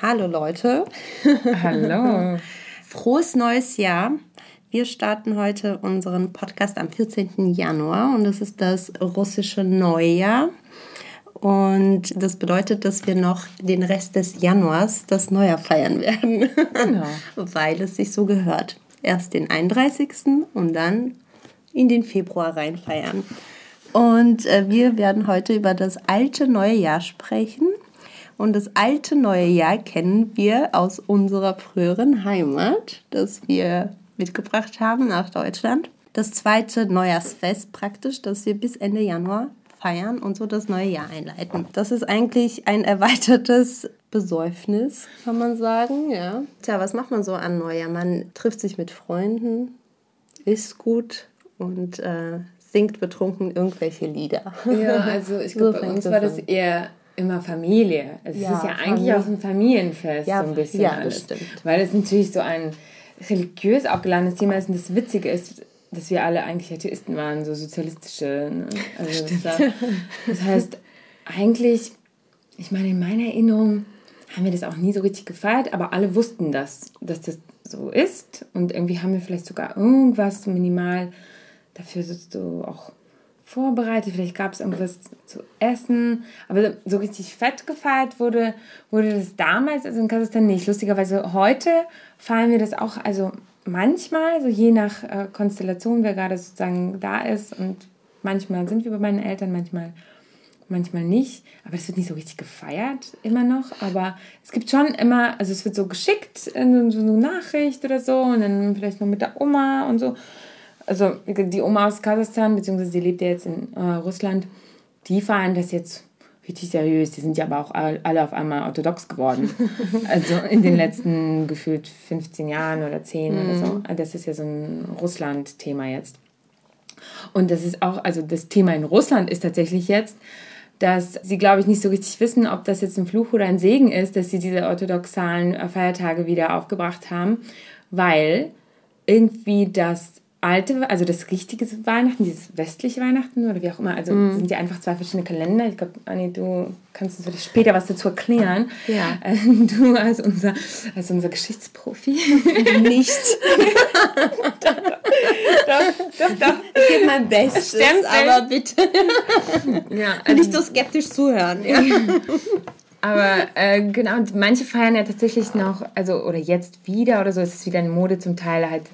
Hallo Leute. Hallo. Frohes neues Jahr. Wir starten heute unseren Podcast am 14. Januar und es ist das russische Neujahr. Und das bedeutet, dass wir noch den Rest des Januars das Neujahr feiern werden. Genau. Weil es sich so gehört. Erst den 31. und dann in den Februar rein feiern. Und äh, wir werden heute über das alte neue Jahr sprechen. Und das alte neue Jahr kennen wir aus unserer früheren Heimat, das wir mitgebracht haben nach Deutschland. Das zweite Neujahrsfest praktisch, das wir bis Ende Januar feiern und so das neue Jahr einleiten. Das ist eigentlich ein erweitertes Besäufnis, kann man sagen, ja. Tja, was macht man so an Neujahr? Man trifft sich mit Freunden, isst gut und äh, singt betrunken irgendwelche Lieder. Ja, also ich So glaube, bei fängt uns war das eher immer Familie. Also Ja, es ist ja eigentlich Familie. auch ein Familienfest, Ja, so ein bisschen ja, das alles. stimmt. Weil es natürlich so ein religiös aufgeladenes Thema ist und das Witzige ist, dass wir alle eigentlich Atheisten waren, so sozialistische. Ne? Also das, war, das heißt, eigentlich, ich meine, in meiner Erinnerung haben wir das auch nie so richtig gefeiert, aber alle wussten das, dass das so ist. Und irgendwie haben wir vielleicht sogar irgendwas so minimal dafür so auch vorbereitet. Vielleicht gab es irgendwas zu essen. Aber so richtig fett gefeiert wurde, wurde das damals, also in Kasachstan nicht. Lustigerweise heute feiern wir das auch, also manchmal, so je nach äh, Konstellation, wer gerade sozusagen da ist. Und manchmal sind wir bei meinen Eltern, manchmal manchmal nicht, aber es wird nicht so richtig gefeiert immer noch, aber es gibt schon immer, also es wird so geschickt, in so eine Nachricht oder so und dann vielleicht noch mit der Oma und so. Also die Oma aus Kasachstan, beziehungsweise die lebt ja jetzt in äh, Russland, die feiern das jetzt richtig seriös. Die sind ja aber auch all- alle auf einmal orthodox geworden. also in den letzten gefühlt 15 Jahren oder 10 oder so. Das ist ja so ein Russland-Thema jetzt. Und das ist auch, also das Thema in Russland ist tatsächlich jetzt, dass sie, glaube ich, nicht so richtig wissen, ob das jetzt ein Fluch oder ein Segen ist, dass sie diese orthodoxalen äh, Feiertage wieder aufgebracht haben, weil irgendwie das alte, also das richtige Weihnachten, dieses westliche Weihnachten oder wie auch immer, also das sind ja einfach zwei verschiedene Kalender. Ich glaube, Anni, du kannst uns vielleicht später was dazu erklären. Ja. Äh, Du als unser, als unser Geschichtsprofi. Nicht. doch, doch, doch. Ich gebe mein Bestes, Stimmt, aber bitte Ja, nicht so skeptisch zuhören. Ja. Aber äh, genau, und manche feiern ja tatsächlich noch, also oder jetzt wieder oder so, es ist wieder eine Mode zum Teil halt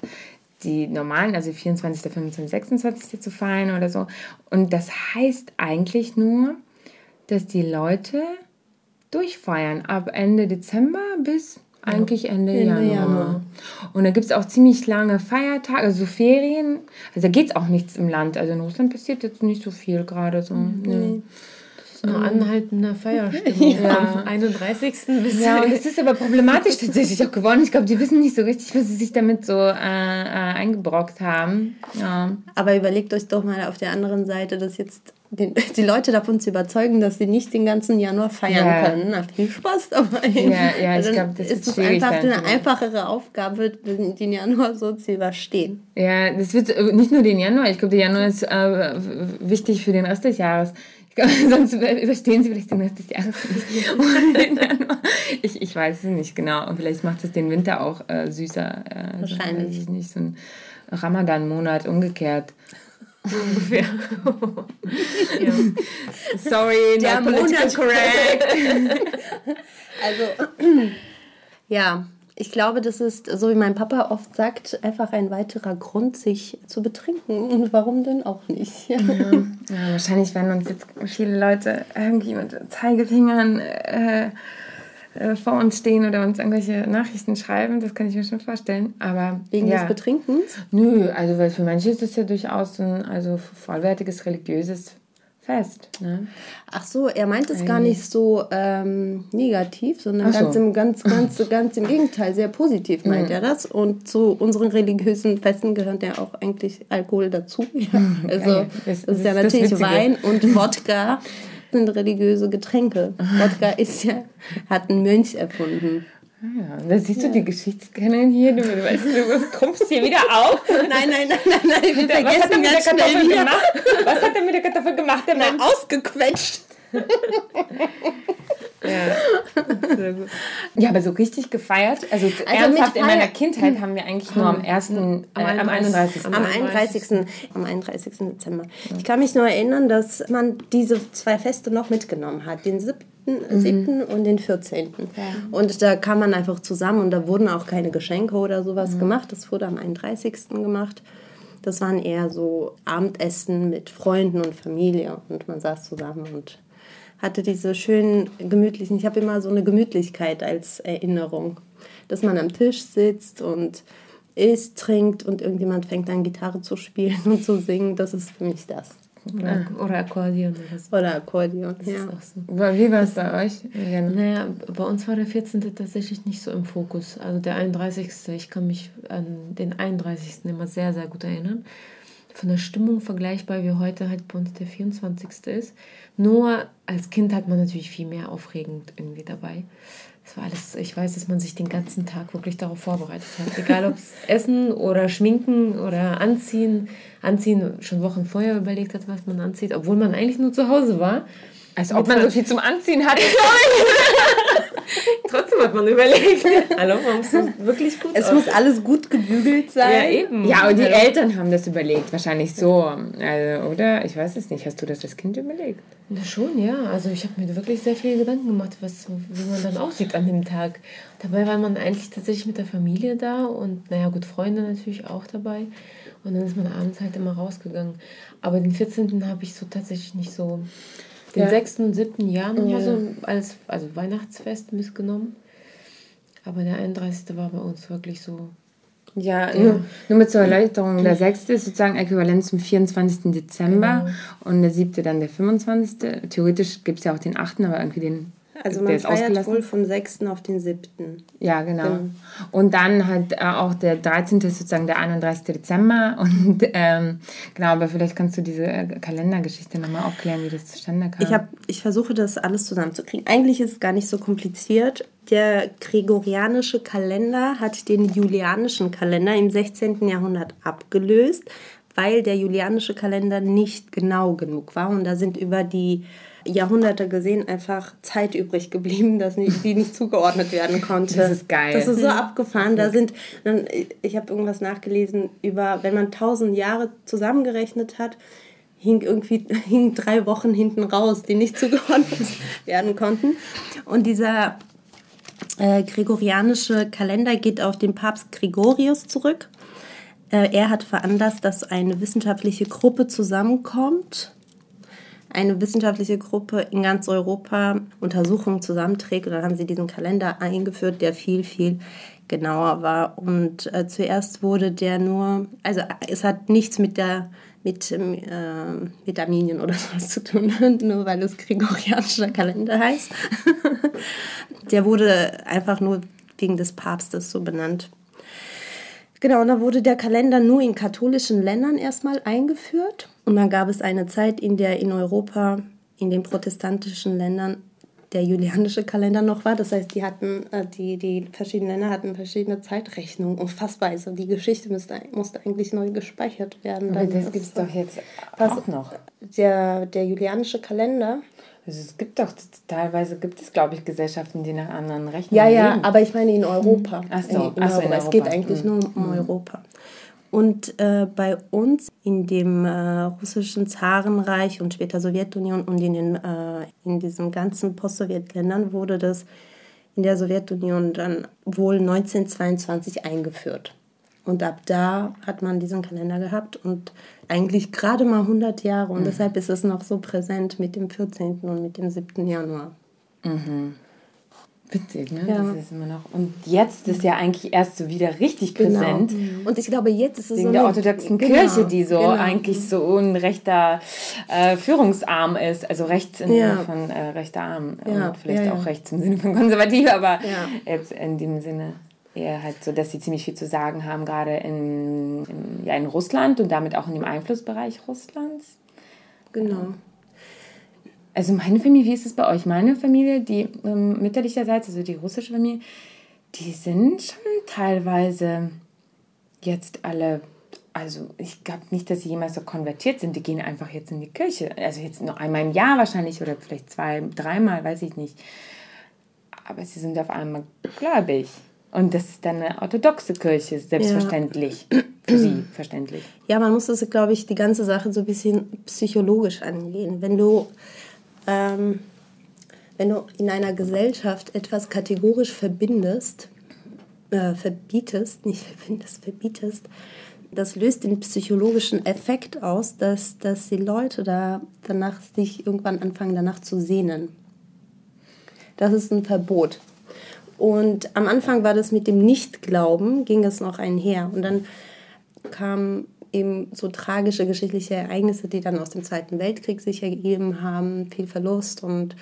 die normalen, also 24., 25., 26. zu feiern oder so. Und das heißt eigentlich nur, dass die Leute durchfeiern ab Ende Dezember bis eigentlich Ende, Ende Januar. Januar. Und da gibt es auch ziemlich lange Feiertage, also so Ferien. Also da geht es auch nichts im Land. Also in Russland passiert jetzt nicht so viel gerade so. Nee. Nur anhaltende Feierstimmung vom 31. bis Ja, und es ist aber problematisch tatsächlich auch geworden. Ich glaube, die wissen nicht so richtig, was sie sich damit so äh, äh, eingebrockt haben. Ja. Aber überlegt euch doch mal auf der anderen Seite, dass jetzt den, die Leute davon zu überzeugen, dass sie nicht den ganzen Januar feiern Ja. können. Na, viel Spaß dabei. Ja, ja, ich Dann glaub, das ist schwierig einfach eine einfachere Aufgabe, den, den Januar so zu überstehen. ja, das wird äh, nicht nur den Januar. Ich glaube, der Januar ist äh, wichtig für den Rest des Jahres. Sonst über- überstehen sie vielleicht den Rest des Jahres nicht. Ich, ich weiß es nicht genau. Und vielleicht macht es den Winter auch äh, süßer. Äh, Wahrscheinlich. weiß ich nicht, so ein Ramadan-Monat umgekehrt. ungefähr. Sorry, Der not political Monat. correct. Also, ja, ich glaube, das ist, so wie mein Papa oft sagt, einfach ein weiterer Grund, sich zu betrinken. Und warum denn auch nicht? Ja, wahrscheinlich werden uns jetzt viele Leute irgendwie mit Zeigefingern äh, äh, vor uns stehen oder uns irgendwelche Nachrichten schreiben. Das kann ich mir schon vorstellen. Aber Wegen ja. des Betrinkens? Nö, also weil für manche ist das ja durchaus ein also vollwertiges religiöses Fest. Ne? Ach so, er meint es gar nicht so ähm, negativ, sondern so. ganz, im, ganz, ganz, ganz im Gegenteil, sehr positiv meint er das. Und zu unseren religiösen Festen gehört ja auch eigentlich Alkohol dazu. Ja. Also Geil. das, ist ja ist das natürlich. Wein und Wodka sind religiöse Getränke. Wodka ist ja, hat ein Mönch erfunden. Ja, da siehst du die Geschichtskennerin hier, du, weißt, du trumpfst hier wieder auf. Nein, nein, nein, nein, nein, wir Was hat er vergessen mit der ganz schnell Kartoffel wieder. gemacht? Was hat er mit der Kartoffel gemacht? Der Mann? Ausgequetscht. Ja, aber so richtig gefeiert. Also, mit ernsthaft in meiner Kindheit haben wir eigentlich nur am 1., äh, am 31. Am 31. Am 31. Dezember. Ich kann mich nur erinnern, dass man diese zwei Feste noch mitgenommen hat. Den 7. 7. und den 14. Und da kam man einfach zusammen und da wurden auch keine Geschenke oder sowas gemacht. Das wurde am 31. gemacht. Das waren eher so Abendessen mit Freunden und Familie und man saß zusammen und hatte diese schönen gemütlichen, ich habe immer so eine Gemütlichkeit als Erinnerung, dass man am Tisch sitzt und isst, trinkt und irgendjemand fängt an Gitarre zu spielen und zu singen, das ist für mich das. Oder, oder Akkordeon oder so. Oder Akkordeon, Das ja. ist auch so. Wie war es bei euch? Jana? Naja, bei uns war der 14. tatsächlich nicht so im Fokus. Also der 31. Ich kann mich an den 31. immer sehr, sehr gut erinnern. Von der Stimmung vergleichbar wie heute halt bei uns der 24. ist. Nur als Kind hat man natürlich viel mehr aufregend irgendwie dabei. Das war alles, ich weiß, dass man sich den ganzen Tag wirklich darauf vorbereitet hat. Egal ob es Essen oder Schminken oder Anziehen. Anziehen schon Wochen vorher überlegt hat, was man anzieht, obwohl man eigentlich nur zu Hause war. Als ob man so viel zum Anziehen hatte. Trotzdem hat man überlegt. Hallo, man muss wirklich gut Es muss alles gut gebügelt sein. Ja, eben. Ja, und die Hallo. Eltern haben das überlegt, wahrscheinlich so. Also, oder? Ich weiß es nicht. Hast du das als Kind überlegt? Ja, schon, ja. Also ich habe mir wirklich sehr viele Gedanken gemacht, was, wie man dann aussieht an dem Tag. Dabei war man eigentlich tatsächlich mit der Familie da und naja gut, Freunde natürlich auch dabei. Und dann ist man abends halt immer rausgegangen. Aber den 14. habe ich so tatsächlich nicht so. Den Ja. 6. und 7. Januar Ja. so als also Weihnachtsfest mitgenommen. Aber der 31. war bei uns wirklich so. Ja, Nur, nur mit zur Erläuterung. Der 6. ist sozusagen äquivalent zum 24. Dezember und der 7. dann der 25. Theoretisch gibt es ja auch den 8., aber irgendwie den. Also man ist feiert wohl vom 6. auf den 7. Ja, genau. Und dann halt äh, auch der 13. ist sozusagen der 31. Dezember. Und ähm, genau, aber vielleicht kannst du diese äh, Kalendergeschichte nochmal aufklären, wie das zustande kam. Ich, hab, ich versuche das alles zusammenzukriegen. Eigentlich ist es gar nicht so kompliziert. Der gregorianische Kalender hat den julianischen Kalender im 16. Jahrhundert abgelöst, weil der julianische Kalender nicht genau genug war. Und da sind über die Jahrhunderte gesehen einfach Zeit übrig geblieben, dass nicht, die nicht zugeordnet werden konnte. Das ist geil. Das ist so abgefahren. Da sind, dann, ich habe irgendwas nachgelesen über, wenn man tausend Jahre zusammengerechnet hat, hing irgendwie hing drei Wochen hinten raus, die nicht zugeordnet werden konnten. Und dieser äh, gregorianische Kalender geht auf den Papst Gregorius zurück. Äh, er hat veranlasst, dass eine wissenschaftliche Gruppe zusammenkommt, eine wissenschaftliche Gruppe in ganz Europa Untersuchungen zusammenträgt. Und dann haben sie diesen Kalender eingeführt, der viel, viel genauer war. Und äh, zuerst wurde der nur, also es hat nichts mit der mit, äh, mit Armenien oder sowas zu tun, nur weil es gregorianischer Kalender heißt. der wurde einfach nur wegen des Papstes so benannt. Genau, und da wurde der Kalender nur in katholischen Ländern erstmal eingeführt. Und dann gab es eine Zeit, in der in Europa, in den protestantischen Ländern, der julianische Kalender noch war. Das heißt, die hatten, äh, die, die verschiedenen Länder hatten verschiedene Zeitrechnungen. Unfassbar. Also die Geschichte müsste, musste eigentlich neu gespeichert werden. aber das gibt es doch jetzt Was- auch noch. Der, der julianische Kalender. Also es gibt doch, teilweise gibt es, glaube ich, Gesellschaften, die nach anderen rechnen. Ja, ja, leben. aber ich meine in Europa. Ach so, in, in ach so, in Europa. Es geht eigentlich Mhm. nur um Europa. Und äh, bei uns in dem äh, russischen Zarenreich und später Sowjetunion und in, den, äh, in diesen ganzen Post-Sowjetländern wurde das in der Sowjetunion dann wohl 1922 eingeführt. Und ab da hat man diesen Kalender gehabt und eigentlich gerade mal 100 Jahre. Und deshalb ist es noch so präsent mit dem 14. und mit dem 7. Januar. Witzig, ne? Ja. Das ist immer noch. Und jetzt ist ja eigentlich erst so wieder richtig genau. präsent. Genau. Und ich glaube, jetzt ist es Wegen so. der orthodoxen genau. Kirche, die so genau. eigentlich so ein rechter äh, Führungsarm ist. Also rechts im ja. Sinne von äh, rechter Arm. Ja. Und vielleicht auch rechts im Sinne von konservativ, aber jetzt in dem Sinne eher halt so, dass sie ziemlich viel zu sagen haben, gerade in, in, ja, in Russland und damit auch in dem Einflussbereich Russlands. Genau. Also meine Familie, wie ist es bei euch? Meine Familie, die ähm, mütterlicherseits, also die russische Familie, die sind schon teilweise jetzt alle, also ich glaube nicht, dass sie jemals so konvertiert sind. Die gehen einfach jetzt in die Kirche. Also jetzt nur einmal im Jahr wahrscheinlich oder vielleicht zwei, dreimal, weiß ich nicht. Aber sie sind auf einmal gläubig. Und das ist dann eine orthodoxe Kirche, selbstverständlich. Ja. Für sie verständlich. Ja, man muss das, glaube ich, die ganze Sache so ein bisschen psychologisch angehen. Wenn du ähm, wenn du in einer Gesellschaft etwas kategorisch verbindest, äh, verbietest, nicht verbindest, verbietest, das löst den psychologischen Effekt aus, dass, dass die Leute da danach sich irgendwann anfangen, danach zu sehnen. Das ist ein Verbot. Und am Anfang war das mit dem Nichtglauben, ging es noch einher. Und dann kam eben so tragische geschichtliche Ereignisse, die dann aus dem Zweiten Weltkrieg sich ergeben haben, viel Verlust und,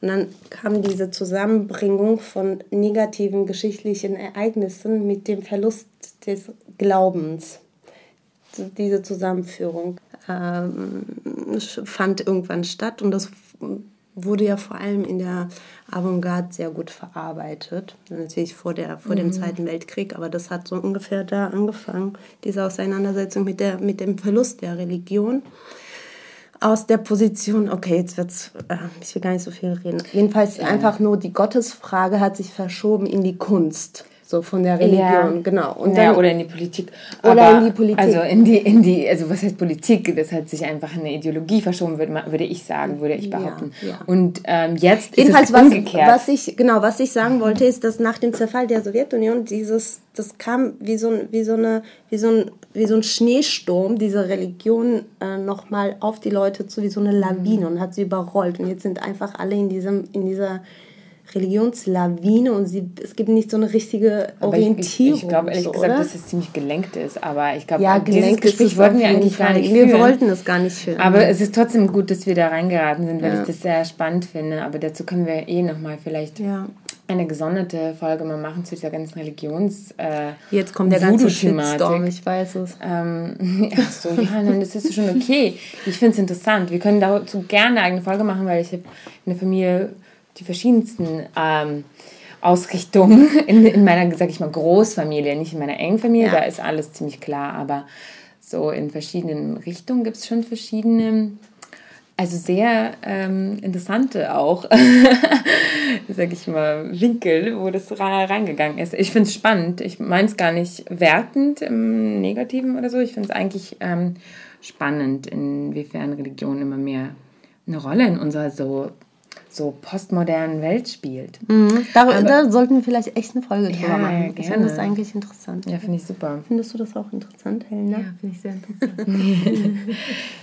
und dann kam diese Zusammenbringung von negativen geschichtlichen Ereignissen mit dem Verlust des Glaubens. Diese Zusammenführung ähm, fand irgendwann statt und das wurde ja vor allem in der Avantgarde sehr gut verarbeitet. Natürlich vor, der, vor mhm. dem Zweiten Weltkrieg, aber das hat so ungefähr da angefangen, diese Auseinandersetzung mit, der, mit dem Verlust der Religion. Aus der Position, okay, jetzt wird's, äh, ich will gar nicht so viel reden. Jedenfalls ja. einfach nur die Gottesfrage hat sich verschoben in die Kunst so von der Religion, ja. genau. Und dann, ja, oder in die Politik. Oder Aber, in die Politik. Also in die, in die, also was heißt Politik? Das hat sich einfach in eine Ideologie verschoben, würde, würde ich sagen, würde ich behaupten. Ja, ja. Und ähm, jetzt Jedenfalls ist es umgekehrt. Was, was ich, genau, was ich sagen wollte, ist, dass nach dem Zerfall der Sowjetunion dieses, das kam wie so, wie so, eine, wie so, ein, wie so ein Schneesturm, diese Religion äh, nochmal auf die Leute zu, wie so eine Lawine und hat sie überrollt. Und jetzt sind einfach alle in, diesem, in dieser Religionslawine und sie, es gibt nicht so eine richtige Orientierung. ich, ich, ich glaube ehrlich so, gesagt, oder? dass es ziemlich gelenkt ist, aber ich glaube, ja, dieses Gespräch wollten wir eigentlich Fall. gar nicht führen. Wir wollten es gar nicht führen. Aber es ist trotzdem gut, dass wir da reingeraten sind, weil ja. ich das sehr spannend finde. Aber dazu können wir eh nochmal vielleicht ja. eine gesonderte Folge mal machen zu dieser ganzen Religions. Äh, Jetzt kommt der ganze Shitstorm, ich weiß es. Ähm, ach so, ja, nein, das ist schon okay. Ich finde es interessant. Wir können dazu gerne eine eigene Folge machen, weil ich habe eine Familie die verschiedensten ähm, Ausrichtungen in, in meiner, sag ich mal, Großfamilie, nicht in meiner engen Familie, ja. da ist alles ziemlich klar, aber so in verschiedenen Richtungen gibt es schon verschiedene, also sehr ähm, interessante auch, sag ich mal, Winkel, wo das reingegangen ist. Ich finde es spannend. Ich meine es gar nicht wertend im Negativen oder so. Ich finde es eigentlich ähm, spannend, inwiefern Religion immer mehr eine Rolle in unserer so so postmodernen Welt spielt. Mhm. Da, Aber, da, sollten wir vielleicht echt eine Folge drüber ja, machen. Gerne. Ich finde das eigentlich interessant. Ja, finde ich super. Findest du das auch interessant, Helena? Ja, finde ich sehr interessant.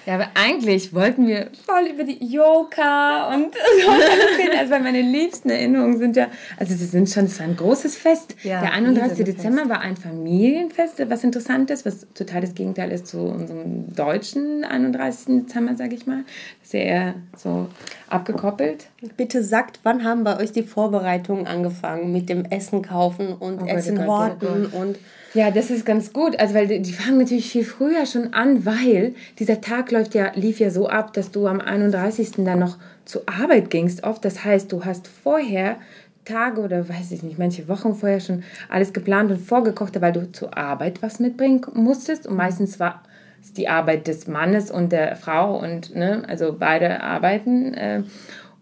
ja, aber eigentlich wollten wir voll über die Yoga und so reden. Also, weil meine liebsten Erinnerungen sind ja, also sie sind schon, es war ein großes Fest. Ja, Der 31. Dezember Fest. war ein Familienfest, was interessant ist, was total das Gegenteil ist zu unserem deutschen 31. Dezember, sage ich mal. Sehr so abgekoppelt. Bitte sagt, wann haben bei euch die Vorbereitungen angefangen mit dem Essen kaufen und oh Essen Gott, horten oh und ja, das ist ganz gut. Also, weil die fangen natürlich viel früher schon an, weil dieser Tag läuft ja, lief ja so ab, dass du am 31. dann noch zur Arbeit gingst oft. Das heißt, du hast vorher Tage oder weiß ich nicht, manche Wochen vorher schon alles geplant und vorgekocht, weil du zur Arbeit was mitbringen musstest. Und meistens war es die Arbeit des Mannes und der Frau und ne, also beide arbeiten. Äh,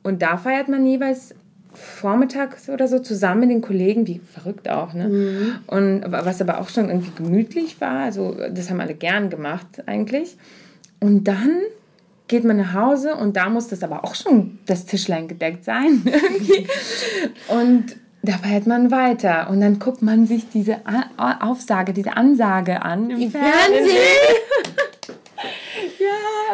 und da feiert man jeweils vormittags oder so zusammen mit den Kollegen, wie verrückt auch, ne? Mhm. Und was aber auch schon irgendwie gemütlich war, also das haben alle gern gemacht eigentlich. Und dann geht man nach Hause und da muss das aber auch schon das Tischlein gedeckt sein irgendwie. Und da feiert man weiter und dann guckt man sich diese Aufsage, diese Ansage an im, Im Fernsehen. Fernsehen.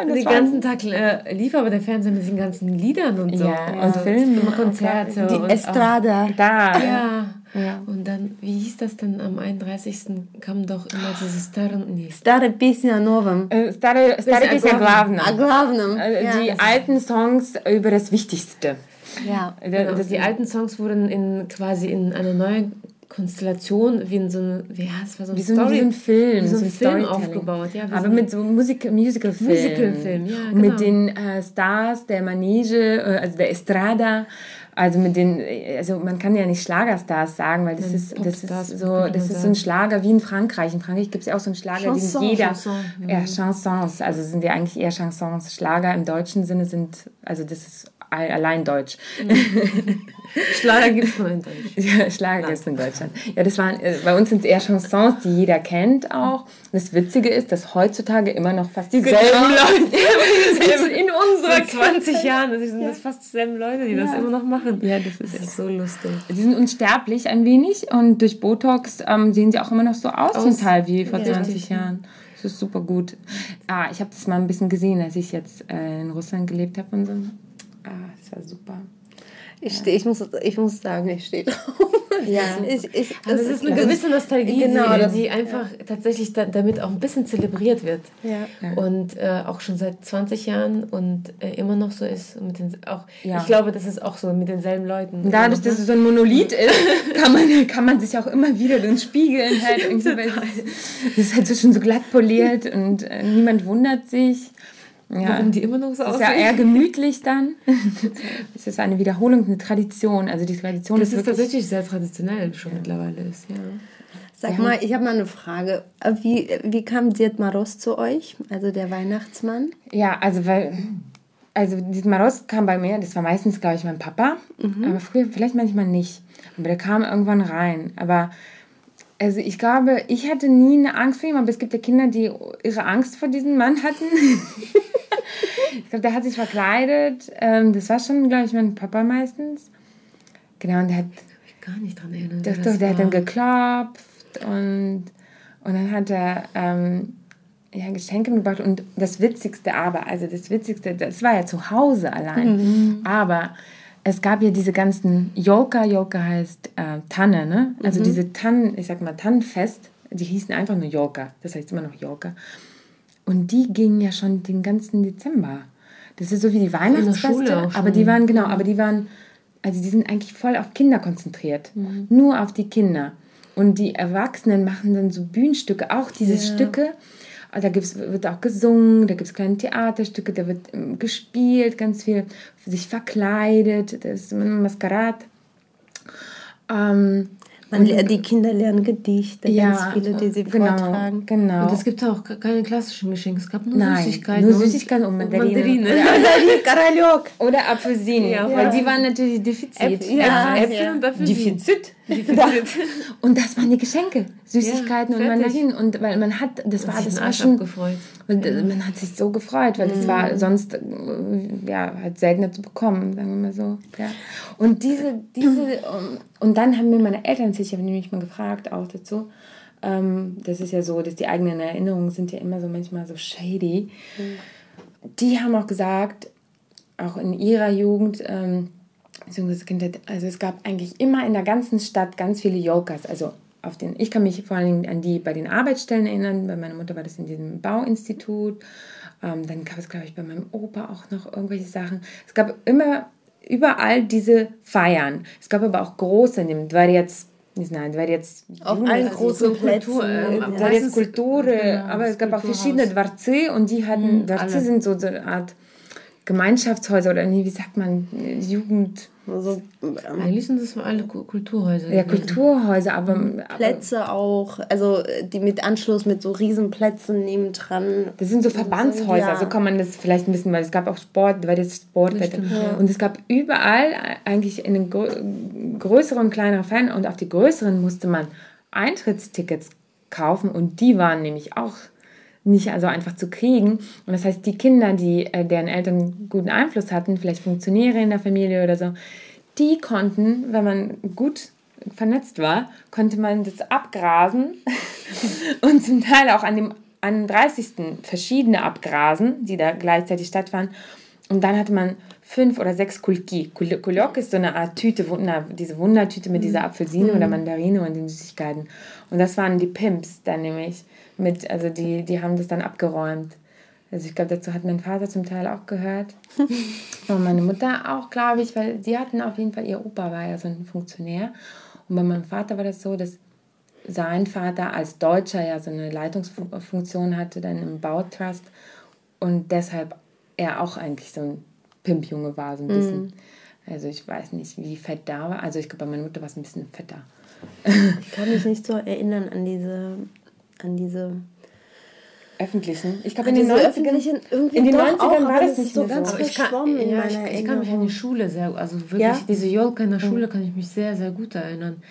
Ja, das den ganzen Tag äh, lief aber der Fernseher mit den ganzen Liedern und so. Ja, und, und Filmen, Konzerte. Die und Estrada. Auch, da. Ja. Ja. Und dann, wie hieß das denn am 31. kam doch immer dieses Stare, nee. Stare Pieśnia Novum. Äh, Stare, Stare Pieśnia Glavnem. Äh, die ja, alten Songs über das Wichtigste. Ja. Genau. Das, die alten Songs wurden in quasi in eine neue Konstellation wie in so einem, wie, ja, es war so ein, wie so, Story, wie so ein Film, wie so ein, so ein Film aufgebaut. Ja, Aber so mit so Musik, Musical-Film. Musical-Film, ja, genau. Mit den äh, Stars der Manege, äh, also der Estrada, also mit den, also man kann ja nicht Schlagerstars sagen, weil das ja, ist, das ist so, das ist so ein Schlager wie in Frankreich. In Frankreich gibt es ja auch so einen Schlager, Chanson, den jeder, Chanson, ja. ja, Chansons, also sind ja eigentlich eher Chansons. Schlager im deutschen Sinne sind, also das ist allein Deutsch. Mhm. Schlager gibt es nur in Deutschland. Ja, Schlager gibt es in Deutschland. Ja, das waren, äh, bei uns sind es eher Chansons, die jeder kennt auch. das Witzige ist, dass heutzutage immer noch fast dieselben genau. Leute in unserer 20 Jahren, das sind ja. das fast dieselben Leute, die ja. das immer noch machen. Ja, das ist, das ist so lustig. Die sind unsterblich ein wenig und durch Botox ähm, sehen sie auch immer noch so aus, aus zum Teil wie vor ja. 20 Jahren. Das ist super gut. Ah, ich habe das mal ein bisschen gesehen, als ich jetzt äh, in Russland gelebt habe und so. Ah, das war super. Ich, steh, ich, muss, ich muss sagen, ich stehe drauf. Ja. Ich, ich, also es ist eine gewisse Nostalgie, genau, die, die einfach ja. tatsächlich da, damit auch ein bisschen zelebriert wird. Ja. Und äh, auch schon seit 20 Jahren und äh, immer noch so ist. Mit den, auch, ja. Ich glaube, das ist auch so mit denselben Leuten. Dadurch, dass es so ein Monolith ist, kann man, kann man sich auch immer wieder den spiegeln. Halt, das ist halt so schon so glatt poliert und äh, niemand wundert sich. Ja. Warum die immer noch so aussehen. Ist ja eher gemütlich dann. es ist eine Wiederholung, eine Tradition. Also die Tradition das ist, ist tatsächlich sehr traditionell schon ja. mittlerweile ist. Ja. Sag ja. mal, ich habe mal eine Frage. Wie, wie kam Diet Maros zu euch, also der Weihnachtsmann? Ja, also weil also Diet Maros kam bei mir, das war meistens, glaube ich, mein Papa, mhm. aber früher vielleicht manchmal nicht. Aber der kam irgendwann rein. Aber also ich glaube, ich hatte nie eine Angst vor ihm, aber es gibt ja Kinder, die ihre Angst vor diesem Mann hatten. ich glaube, der hat sich verkleidet. Ähm, das war schon, glaube ich, mein Papa meistens. Genau, und der hat. Ich gar nicht dran erinnern. Doch, doch, der war. hat dann geklopft und, und dann hat er ähm, ja, Geschenke gebracht. Und das Witzigste aber, also das Witzigste, das war ja zu Hause allein. Mhm. Aber es gab ja diese ganzen Yoga, Yoga heißt äh, Tanne, ne? Also mhm. diese Tannen, ich sag mal Tannenfest, die hießen einfach nur Yoga, das heißt immer noch Yoga. Und die gingen ja schon den ganzen Dezember. Das ist so wie die Weihnachtsfeste, aber die waren, genau, aber die waren, also die sind eigentlich voll auf Kinder konzentriert. Mhm. Nur auf die Kinder. Und die Erwachsenen machen dann so Bühnenstücke, auch diese ja. Stücke. Da gibt's, wird auch gesungen, da gibt es kleine Theaterstücke, da wird ähm, gespielt, ganz viel sich verkleidet, das ist Maskerad. Ähm, man, die Kinder lernen Gedichte, ja, ganz viele, die sie genau, vortragen. Genau. Und es gibt auch keine klassischen Geschenke, es gab nur Nein, Süßigkeiten. Nur Süßigkeiten und Mandarinen. Mandarinen. Oder Apfelsinen, ja, weil die waren natürlich Defizit. Äpfel, ja, Äpfel und Apfelsinen. Defizit. und das waren die Geschenke, Süßigkeiten und Mandarinen. Und weil man hat, das war, das war schon, gefreut. Und ja. man hat sich so gefreut, weil das war mhm. sonst, ja, halt seltener zu bekommen, sagen wir mal so. Ja. Und diese, diese, und dann haben mir meine Eltern sich, ich habe nämlich mal gefragt auch dazu, ähm, das ist ja so, dass die eigenen Erinnerungen sind ja immer so manchmal so shady. Mhm. Die haben auch gesagt, auch in ihrer Jugend, ähm, also es gab eigentlich immer in der ganzen Stadt ganz viele Yokas. Also auf den, ich kann mich vor allem an die bei den Arbeitsstellen erinnern. Bei meiner Mutter war das in diesem Bauinstitut. Ähm, dann gab es, glaube ich, bei meinem Opa auch noch irgendwelche Sachen. Es gab immer überall diese Feiern. Es gab aber auch große, weil jetzt Nein, weil jetzt auf allen großen Plätzen, Kultur, äh, ja. jetzt Kultur, genau, aber es gab auch verschiedene Dwarze und die hatten, mhm, Dwarze sind so, so eine Art Gemeinschaftshäuser oder wie sagt man, Jugend. Also, ähm, Eigentlich sind das alle Kulturhäuser. Ja, Kulturhäuser, aber. Plätze aber, auch, also die mit Anschluss mit so Riesenplätzen nebendran. Das sind so Verbandshäuser, ja. so kann man das vielleicht ein bisschen, weil es gab auch Sport, weil jetzt Sport ja. Und es gab überall eigentlich in den größeren, kleineren Feiern und auf die größeren musste man Eintrittstickets kaufen und die waren nämlich auch nicht also einfach zu kriegen. Und das heißt, die Kinder, die, äh, deren Eltern guten Einfluss hatten, vielleicht Funktionäre in der Familie oder so, die konnten, wenn man gut vernetzt war, konnte man das abgrasen und zum Teil auch an dem am 30. verschiedene abgrasen, die da gleichzeitig stattfanden. Und dann hatte man fünf oder sechs Kulki. Kuljok ist so eine Art Tüte, Wunder, diese Wundertüte mit dieser Apfelsine mhm. oder Mandarine und den Süßigkeiten. Und das waren die Pimps dann nämlich. Mit, also die, die haben das dann abgeräumt. Also ich glaube, dazu hat mein Vater zum Teil auch gehört. und meine Mutter auch, glaube ich, weil sie hatten auf jeden Fall, ihr Opa war ja so ein Funktionär. Und bei meinem Vater war das so, dass sein Vater als Deutscher ja so eine Leitungsfunktion hatte, dann im Bautrust. Und deshalb er auch eigentlich so ein Pimpjunge war, so ein bisschen. Mm. Also ich weiß nicht, wie fett da war. Also ich glaube, bei meiner Mutter war es ein bisschen fetter. Ich kann mich nicht so erinnern an diese, an diese öffentlichen. Ich glaube, in den 90ern, in den 90ern war das nicht so ganz so. verschwommen ich kann, ja, ich, ich, kann mich an die Schule sehr, also wirklich, ja? diese Jolka in der Schule kann ich mich sehr, sehr gut erinnern.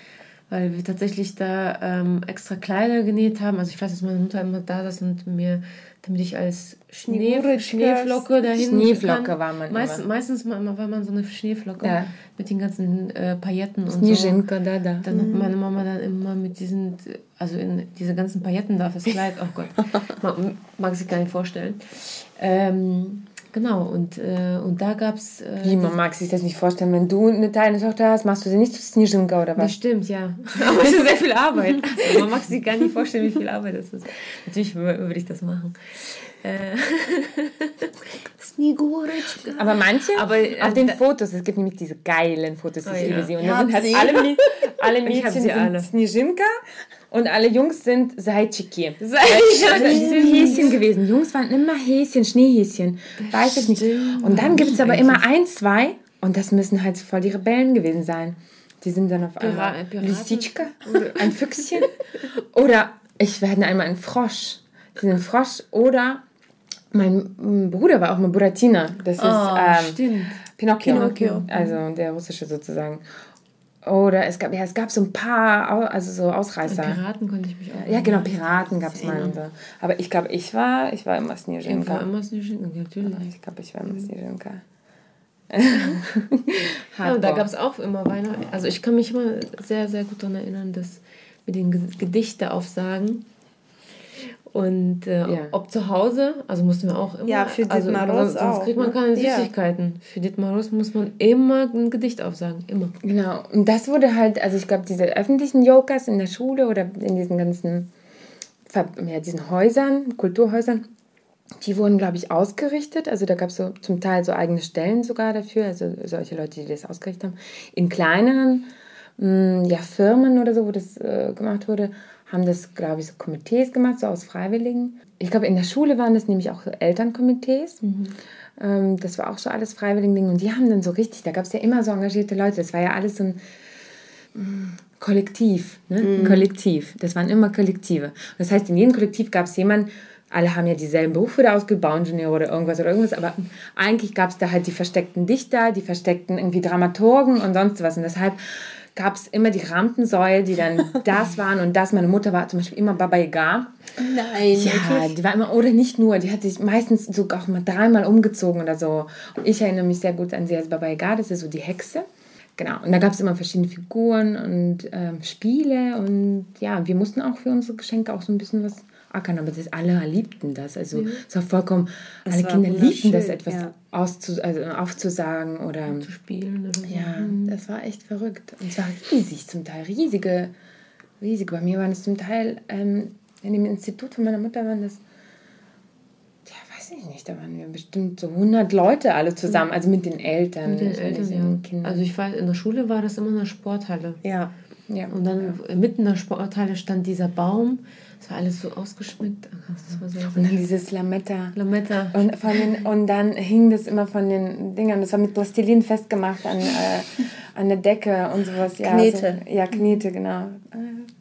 Weil wir tatsächlich da ähm, extra Kleider genäht haben. Also ich weiß, dass meine Mutter immer da saß und mir damit ich als Schnee, Schneeflocke dahin Schneeflocke kann. war man Meist, Meistens war man so eine Schneeflocke ja. mit den ganzen äh, Pailletten und Sneezinka, so. da, da. Dann mhm. hat meine Mama dann immer mit diesen, also in diese ganzen Pailletten da fürs Kleid, oh Gott, mag, mag sich gar nicht vorstellen. Ähm, Genau, und, äh, und da gab es. Äh, Wie, man mag sich das nicht vorstellen, wenn du eine deine Tochter hast, machst du sie nicht zu Snizhinka oder was? Das stimmt, ja. Aber es ist sehr viel Arbeit. Also man mag sich gar nicht vorstellen, wie viel Arbeit das ist. Natürlich würde ich das machen. Äh. Aber manche, aber auf äh, den Fotos, es gibt nämlich diese geilen Fotos, ich oh, liebe ja. sie. Und da sind halt alle, alle Mädchen sind alle. Snizhinka und alle Jungs sind. Seitschiki sind Häschen gewesen. Jungs waren immer Häschen, Schneehäschen. Weiß ich nicht. Und dann gibt es aber immer ein, zwei. Und das müssen halt voll die Rebellen gewesen sein. Die sind dann auf einmal Lisichka, ein Füchschen. Oder ich werde einmal ein Frosch. Die sind Frosch. Oder mein Bruder war auch mal Buratina. Das ist oh, ähm, Pinocchio. Pinocchio. Also der russische sozusagen. Oder es gab, ja, es gab so ein paar, also so Ausreißer. Und Piraten konnte ich mich auch. Ja, genau, Piraten gab es mal. So. Aber ich glaube, ich war, ich war immer Snezhinka. Ich war immer Snezhinka, natürlich. Ich glaube, ich war immer Snezhinka. ja, und da gab es auch immer Weihnachten. Also ich kann mich immer sehr, sehr gut daran erinnern, dass wir den Gedichte aufsagen und äh, ja. ob zu Hause, also mussten wir auch immer. Ja, für Dietmar also, sonst, sonst kriegt man ne? keine Süßigkeiten. Ja. Für Dietmar Ross muss man immer ein Gedicht aufsagen. Immer. Genau. Und das wurde halt, also ich glaube, diese öffentlichen Jokers in der Schule oder in diesen ganzen, ja, diesen Häusern, Kulturhäusern, die wurden, glaube ich, ausgerichtet. Also da gab es so zum Teil so eigene Stellen sogar dafür, also solche Leute, die das ausgerichtet haben. In kleineren mh, mm, ja, Firmen oder so, wo das äh, gemacht wurde, haben das, glaube ich, so Komitees gemacht, so aus Freiwilligen. Ich glaube, in der Schule waren das nämlich auch so Elternkomitees. Mhm. Ähm, das war auch so alles Freiwilligen-Ding. Und die haben dann so richtig, da gab es ja immer so engagierte Leute. Das war ja alles so ein mm, Kollektiv. Ne? Mhm. Kollektiv. Das waren immer Kollektive. das heißt, in jedem Kollektiv gab es jemanden, alle haben ja dieselben Berufe da ausgeübt, Bauingenieur oder irgendwas oder irgendwas, aber eigentlich gab es da halt die versteckten Dichter, die versteckten irgendwie Dramaturgen und sonst was. Und deshalb gab es immer die Rampensäule, die dann das waren und das. Meine Mutter war zum Beispiel immer Baba Yaga. Nein, Ja, wirklich? die war immer, oder nicht nur, die hat sich meistens sogar auch mal dreimal umgezogen oder so. Und ich erinnere mich sehr gut an sie als Baba Yaga, das ist so die Hexe. Genau, und da gab es immer verschiedene Figuren und ähm, Spiele und ja, wir mussten auch für unsere Geschenke auch so ein bisschen was ackern, aber das, alle liebten das. Also mhm. es war vollkommen, es alle war Kinder liebten das, etwas ja. auszu, also aufzusagen oder zu spielen. Oder so. Ja, mhm. das war echt verrückt. Und zwar riesig zum Teil, riesige, riesige. Bei mir waren es zum Teil, ähm, in dem Institut von meiner Mutter waren das, ja, weiß ich nicht, da waren wir bestimmt so 100 Leute alle zusammen, mhm. also mit den Eltern. Mit den Eltern, ja. Kindern. Also ich war, in der Schule war das immer eine Sporthalle. Ja. ja. Und dann ja. mitten in der Sporthalle stand dieser Baum das war alles so ausgeschmückt. So und dann dieses Lametta. Lametta. Und, von den, und dann hing das immer von den Dingern. Das war mit Plastilin festgemacht an, äh, an der Decke und sowas. Ja, Knete. So, ja, Knete, genau.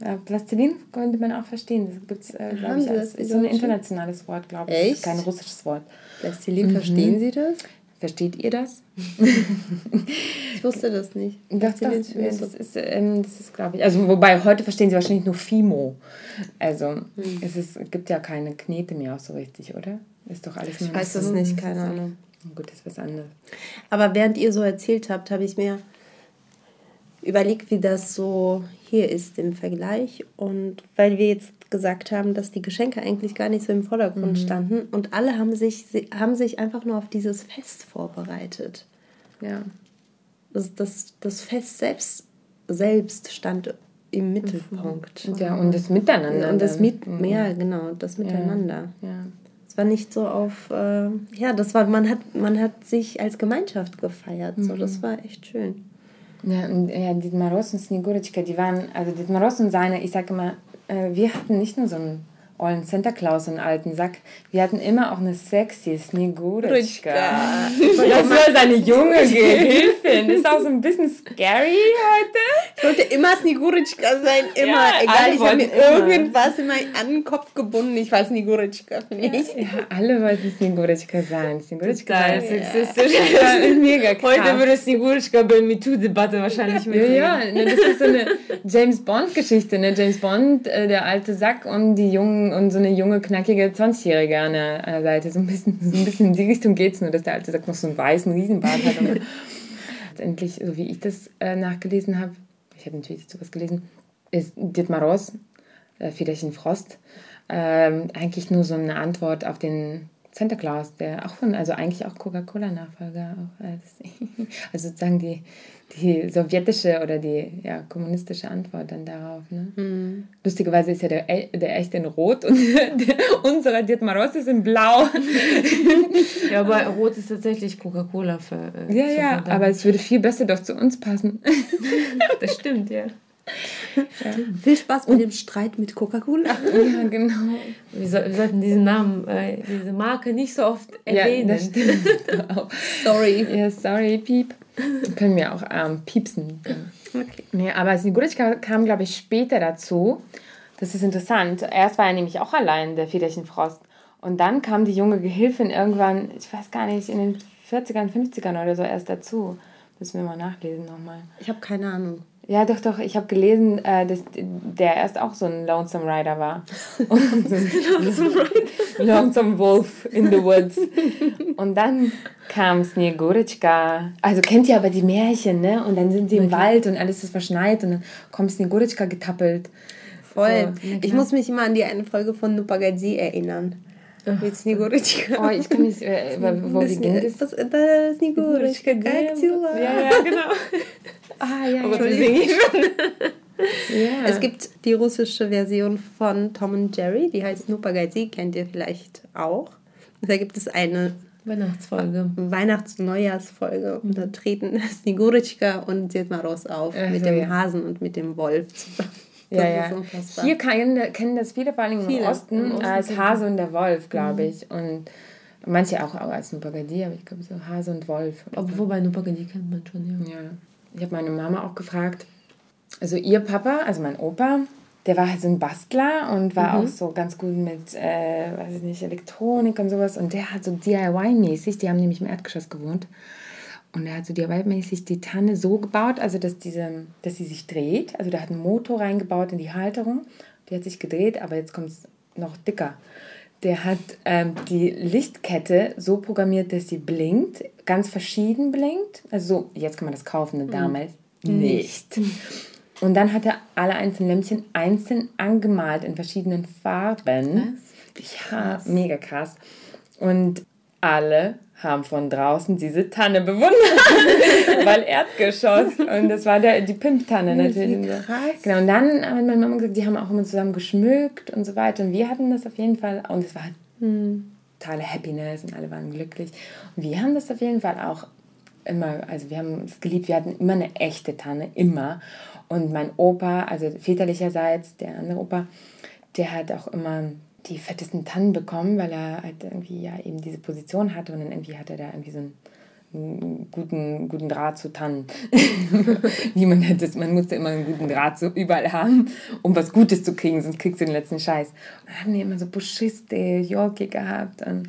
Äh, Plastilin könnte man auch verstehen. Das gibt es, äh, glaube ich, als, ist so ein internationales Wort, glaube ich. Echt? Kein russisches Wort. Plastilin, mhm. verstehen Sie das? Versteht ihr das? ich wusste das nicht. Doch, doch, das ist, ähm, das ist glaube ich, also wobei heute verstehen sie wahrscheinlich nur Fimo. Also hm. es ist, gibt ja keine Knete mehr auch so richtig, oder? Ist doch alles nur Ich weiß das nicht, keine Ahnung. Gut, das ist was anderes. Aber während ihr so erzählt habt, habe ich mir überlegt, wie das so hier ist im Vergleich. Und weil wir jetzt gesagt haben, dass die Geschenke eigentlich gar nicht so im Vordergrund mhm. standen und alle haben sich, haben sich einfach nur auf dieses Fest vorbereitet. Ja. Das, das, das Fest selbst, selbst stand im mhm. Mittelpunkt. Ja, und das Miteinander. Und das Mit mhm. Ja, genau, das Miteinander. Ja. ja. Es war nicht so auf, äh, ja, das war, man hat, man hat sich als Gemeinschaft gefeiert. Mhm. So, das mhm. war echt schön. Ja, und ja, Dietmar Ross und Snigurechka, die waren, also Dietmar Ross und seine, ich sage immer, wir hatten nicht nur so einen ollen Santa Claus und alten Sack. Wir hatten immer auch eine sexy Snigurechka. Das war seine junge Gehilfin. Das ist auch so ein bisschen scary heute. Ich wollte immer Snigurechka sein, immer. Ja, Egal, ich habe mir immer. irgendwas in meinen Kopf gebunden. Ich war Snigurechka, finde ich. Ja, alle wollten Snigurechka sein. Snigurechka sein. sexistisch. Das ist mega krass. Heute würde Snigurechka bei MeToo-Debatte wahrscheinlich mit. Ja, ja, ne, das ist so eine James Bond-Geschichte. Ne? James Bond, äh, der alte Sack und die jungen und so eine junge, knackige 20-Jährige an der, an der Seite. So ein, bisschen, so ein bisschen in die Richtung geht es nur, dass der alte Sack noch so einen weißen Riesenbart hat. Und letztendlich, so wie ich das äh, nachgelesen habe, ich habe natürlich dazu was gelesen, ist Dietmar Ross, äh, Federchen Frost, ähm, eigentlich nur so eine Antwort auf den Santa Claus, der auch von, also eigentlich auch Coca-Cola-Nachfolger, also sozusagen die, die sowjetische oder die ja, kommunistische Antwort dann darauf. Ne? Mhm. Lustigerweise ist ja der, der echt in Rot und der, unserer Dietmar Ross ist in Blau. ja, aber Rot ist tatsächlich Coca-Cola für. Äh, ja, ja, aber es würde viel besser doch zu uns passen. das stimmt, ja. Ja. Viel Spaß mit dem Streit mit Coca-Cola. Ja, genau. Wir, so, wir, sollten diesen Namen, äh, diese Marke nicht so oft erwähnen. Ja, das stimmt. sorry. Ja, sorry, Piep. Können wir auch ähm, piepsen. Okay. Ja, aber Snigurechka kam, glaube ich, später dazu. Das ist interessant. Erst war er nämlich auch allein, der Federchenfrost. Und dann kam die junge Gehilfin irgendwann, ich weiß gar nicht, in den 40ern, 50ern oder so erst dazu. Müssen wir mal nachlesen nochmal. Ich habe keine Ahnung. Ja, doch, doch. Ich habe gelesen, äh, dass der erst auch so ein Lonesome Rider war. Und so Lonesome Rider. Lonesome Wolf in the Woods. Und dann kam Snegurочка. Also kennt ihr aber die Märchen, ne? Und dann sind sie im okay. Wald und alles ist verschneit und dann kommt Snegurочка getappelt. Voll. So, ich muss mich immer an die eine Folge von Nupagadzi erinnern. Mit Snegurочка. Oh, ich kann nicht, äh, wo, wie ging das? Это Снегурочка, как дела? Ja, ja, genau. Ah, ja, oh, Entschuldigung. ja. Es gibt die russische Version von Tom und Jerry, die heißt Nupagaizi, kennt ihr vielleicht auch. Da gibt es eine Weihnachtsfolge. Ah, Weihnachts-Neujahrsfolge. Und da treten Snigurechka und Dед Moroz auf also, mit dem ja. Hasen und mit dem Wolf. Ja, ja. Hier kennen, kennen das viele, vor allem im Osten, Osten als Hase und der Wolf, glaube mhm. ich. Mhm. Und manche auch, auch als Nupagadi, aber ich glaube so Hase und Wolf. Obwohl so. wobei Nupagadi kennt man schon, ja. ja ich habe meine Mama auch gefragt, also ihr Papa, also mein Opa, der war halt so ein Bastler und war mhm. auch so ganz gut mit, äh, weiß ich nicht, Elektronik und sowas. Und der hat so DIY-mäßig, die haben nämlich im Erdgeschoss gewohnt. Und er hat so DIY-mäßig die Tanne so gebaut, also dass, diese, dass sie sich dreht. Also der hat einen Motor reingebaut in die Halterung. Die hat sich gedreht, aber jetzt kommt es noch dicker. Der hat ähm, die Lichtkette so programmiert, dass sie blinkt, ganz verschieden blinkt. Also so, jetzt kann man das kaufen, ne, damals mhm. nicht. Und dann hat er alle einzelnen Lämpchen einzeln angemalt in verschiedenen Farben. Krass. Ja, mega krass. Und alle haben von draußen diese Tanne bewundert, weil Erdgeschoss. Und das war der, die Pimptanne natürlich. Krass. Genau, und dann hat meine Mama gesagt, die haben auch immer zusammen geschmückt und so weiter. Und wir hatten das auf jeden Fall, und es war hm, totale Happiness und alle waren glücklich. Und wir haben das auf jeden Fall auch immer, also wir haben es geliebt, wir hatten immer eine echte Tanne, immer. Und mein Opa, also väterlicherseits, der andere Opa, der hat auch immer die fettesten Tannen bekommen, weil er halt irgendwie ja eben diese Position hatte und dann irgendwie hat er da irgendwie so einen, einen guten, guten Draht zu Tannen. Wie man das, man musste immer einen guten Draht so überall haben, um was Gutes zu kriegen, sonst kriegst du den letzten Scheiß. Und dann haben die immer so Buschiste, Jorki gehabt und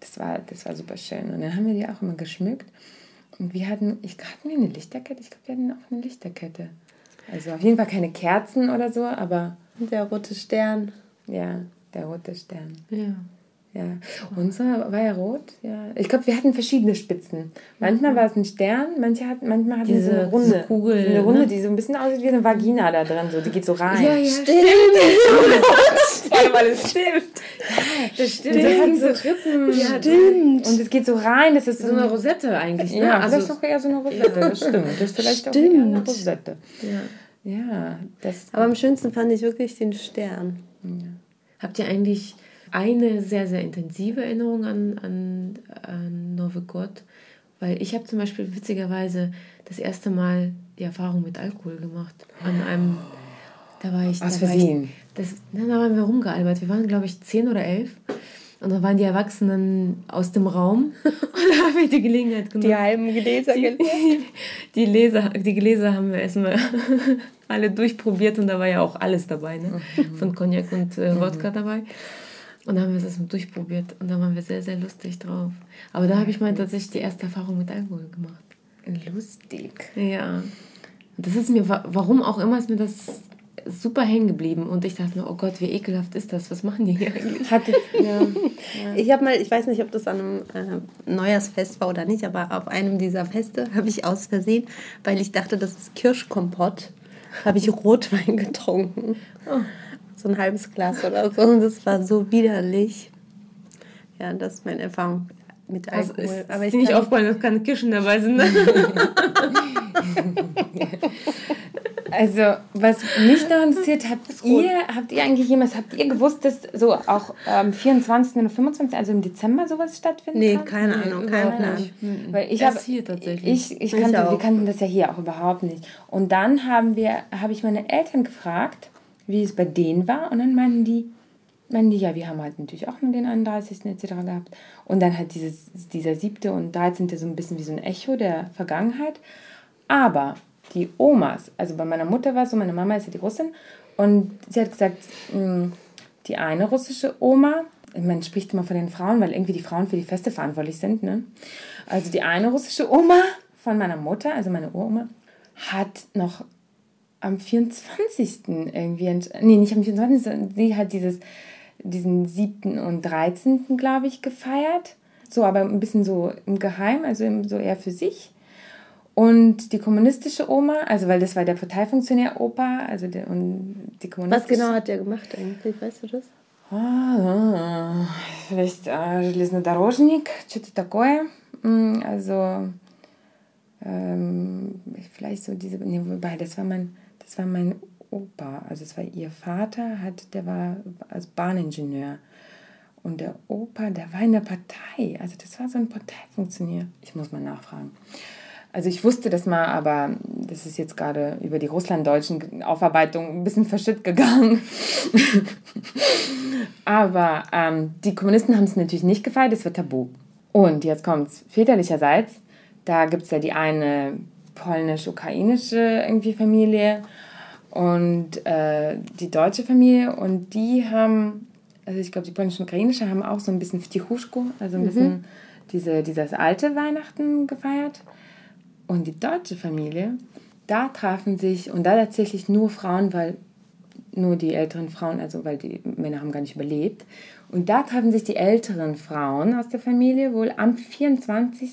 das war, das war super schön. Und dann haben wir die auch immer geschmückt. Und wir hatten, ich hatten wir eine Lichterkette? Ich glaube, wir hatten auch eine Lichterkette. Also auf jeden Fall keine Kerzen oder so, aber. Der rote Stern. Ja, der rote Stern. Ja. Ja, unser war ja rot. Ja, ich glaube, wir hatten verschiedene Spitzen. Manchmal war es ein Stern, manche hat, manchmal hatten diese, so eine runde Kugel, eine Runde, ne? die so ein bisschen aussieht wie eine Vagina da drin. So, die geht so rein. Ja, ja, stimmt. Warte mal, das stimmt. Das stimmt. Und das hat so Rippen. Ja, stimmt. Und es geht so rein. Das ist so, so eine Rosette eigentlich. Ne? Ja, also ist doch eher so eine Rosette. Das stimmt. Das ist vielleicht stimmt. auch eher eine Rosette. Ja. Ja, das. Aber am schönsten fand ich wirklich den Stern. Ja. Habt ihr eigentlich eine sehr, sehr intensive Erinnerung an, an, an Novigorod, weil ich habe zum Beispiel witzigerweise das erste Mal die Erfahrung mit Alkohol gemacht. An einem, da war ich... Aus Versehen? Das, na, da waren wir rumgealbert. Wir waren, glaube ich, zehn oder elf. Und dann waren die Erwachsenen aus dem Raum und da haben wir die Gelegenheit genommen. Die halben Gläser die, die, Leser, die Gläser haben wir erstmal alle durchprobiert und da war ja auch alles dabei, ne? Mhm. Von Cognac und äh, Wodka dabei. Und dann haben wir das durchprobiert und dann waren wir sehr, sehr lustig drauf. Aber da habe ich mal tatsächlich die erste Erfahrung mit Alkohol gemacht. Lustig. Ja. Das ist mir, warum auch immer, ist mir das super hängen geblieben und ich dachte mir, oh Gott, wie ekelhaft ist das? Was machen die hier eigentlich? Hatte, ja, ja. Ich habe mal, ich weiß nicht, ob das an einem äh, Neujahrsfest war oder nicht, aber auf einem dieser Feste habe ich aus Versehen, weil ich dachte, das ist Kirschkompott, habe ich Rotwein getrunken. Oh so ein halbes Glas oder so. Und das war so widerlich. Ja, das ist meine Erfahrung mit Alkohol. Also ist, Aber ich nicht aufgefallen, dass keine Kirschen dabei sind. also, was mich noch interessiert, habt ihr, habt ihr eigentlich jemals, habt ihr gewusst, dass so auch am ähm, 24. oder 25., also im Dezember sowas stattfindet? Nee, keine Ahnung, keine Ahnung. Weil ich habe hier tatsächlich. Ich, ich kannte, wir kannten das ja hier auch überhaupt nicht. Und dann haben wir, habe ich meine Eltern gefragt, wie es bei denen war. Und dann meinten die, meinten die, ja, wir haben halt natürlich auch nur den 31. etc. gehabt. Und dann halt dieses, dieser siebte und 13. so ein bisschen wie so ein Echo der Vergangenheit. Aber die Omas, also bei meiner Mutter war es so, meine Mama ist ja die Russin, und sie hat gesagt, hm, die eine russische Oma, man spricht immer von den Frauen, weil irgendwie die Frauen für die Feste verantwortlich sind, ne? Also die eine russische Oma von meiner Mutter, also meine Uroma, hat noch am 24. irgendwie, nee, nicht am 24., sondern sie hat dieses, diesen 7. und 13. glaube ich, gefeiert. So, aber ein bisschen so im Geheim, also so eher für sich. Und die kommunistische Oma, also weil das war der Parteifunktionär Opa, also der, und die kommunistische... Was genau hat der gemacht eigentlich, weißt du das? Ah, vielleicht äh, Железнодорожник, что-то такое. Also ähm, vielleicht so diese, nee, wobei, das war mein das war mein Opa, also es war ihr Vater, hat, der war als Bahningenieur. Und der Opa, der war in der Partei. Also das war so ein Parteifunktionär. Ich muss mal nachfragen. Also ich wusste das mal, aber das ist jetzt gerade über die russlanddeutschen Aufarbeitung ein bisschen verschütt gegangen. aber ähm, die Kommunisten haben es natürlich nicht gefeiert, es wird tabu. Und jetzt kommt es väterlicherseits. Da gibt es ja die eine polnisch-ukrainische irgendwie Familie und äh, die deutsche Familie und die haben, also ich glaube, die polnische und ukrainische haben auch so ein bisschen Vtichuschko, also ein mhm. bisschen diese, dieses alte Weihnachten gefeiert. Und die deutsche Familie, da trafen sich, und da tatsächlich nur Frauen, weil nur die älteren Frauen, also weil die Männer haben gar nicht überlebt. Und da trafen sich die älteren Frauen aus der Familie wohl am 24.,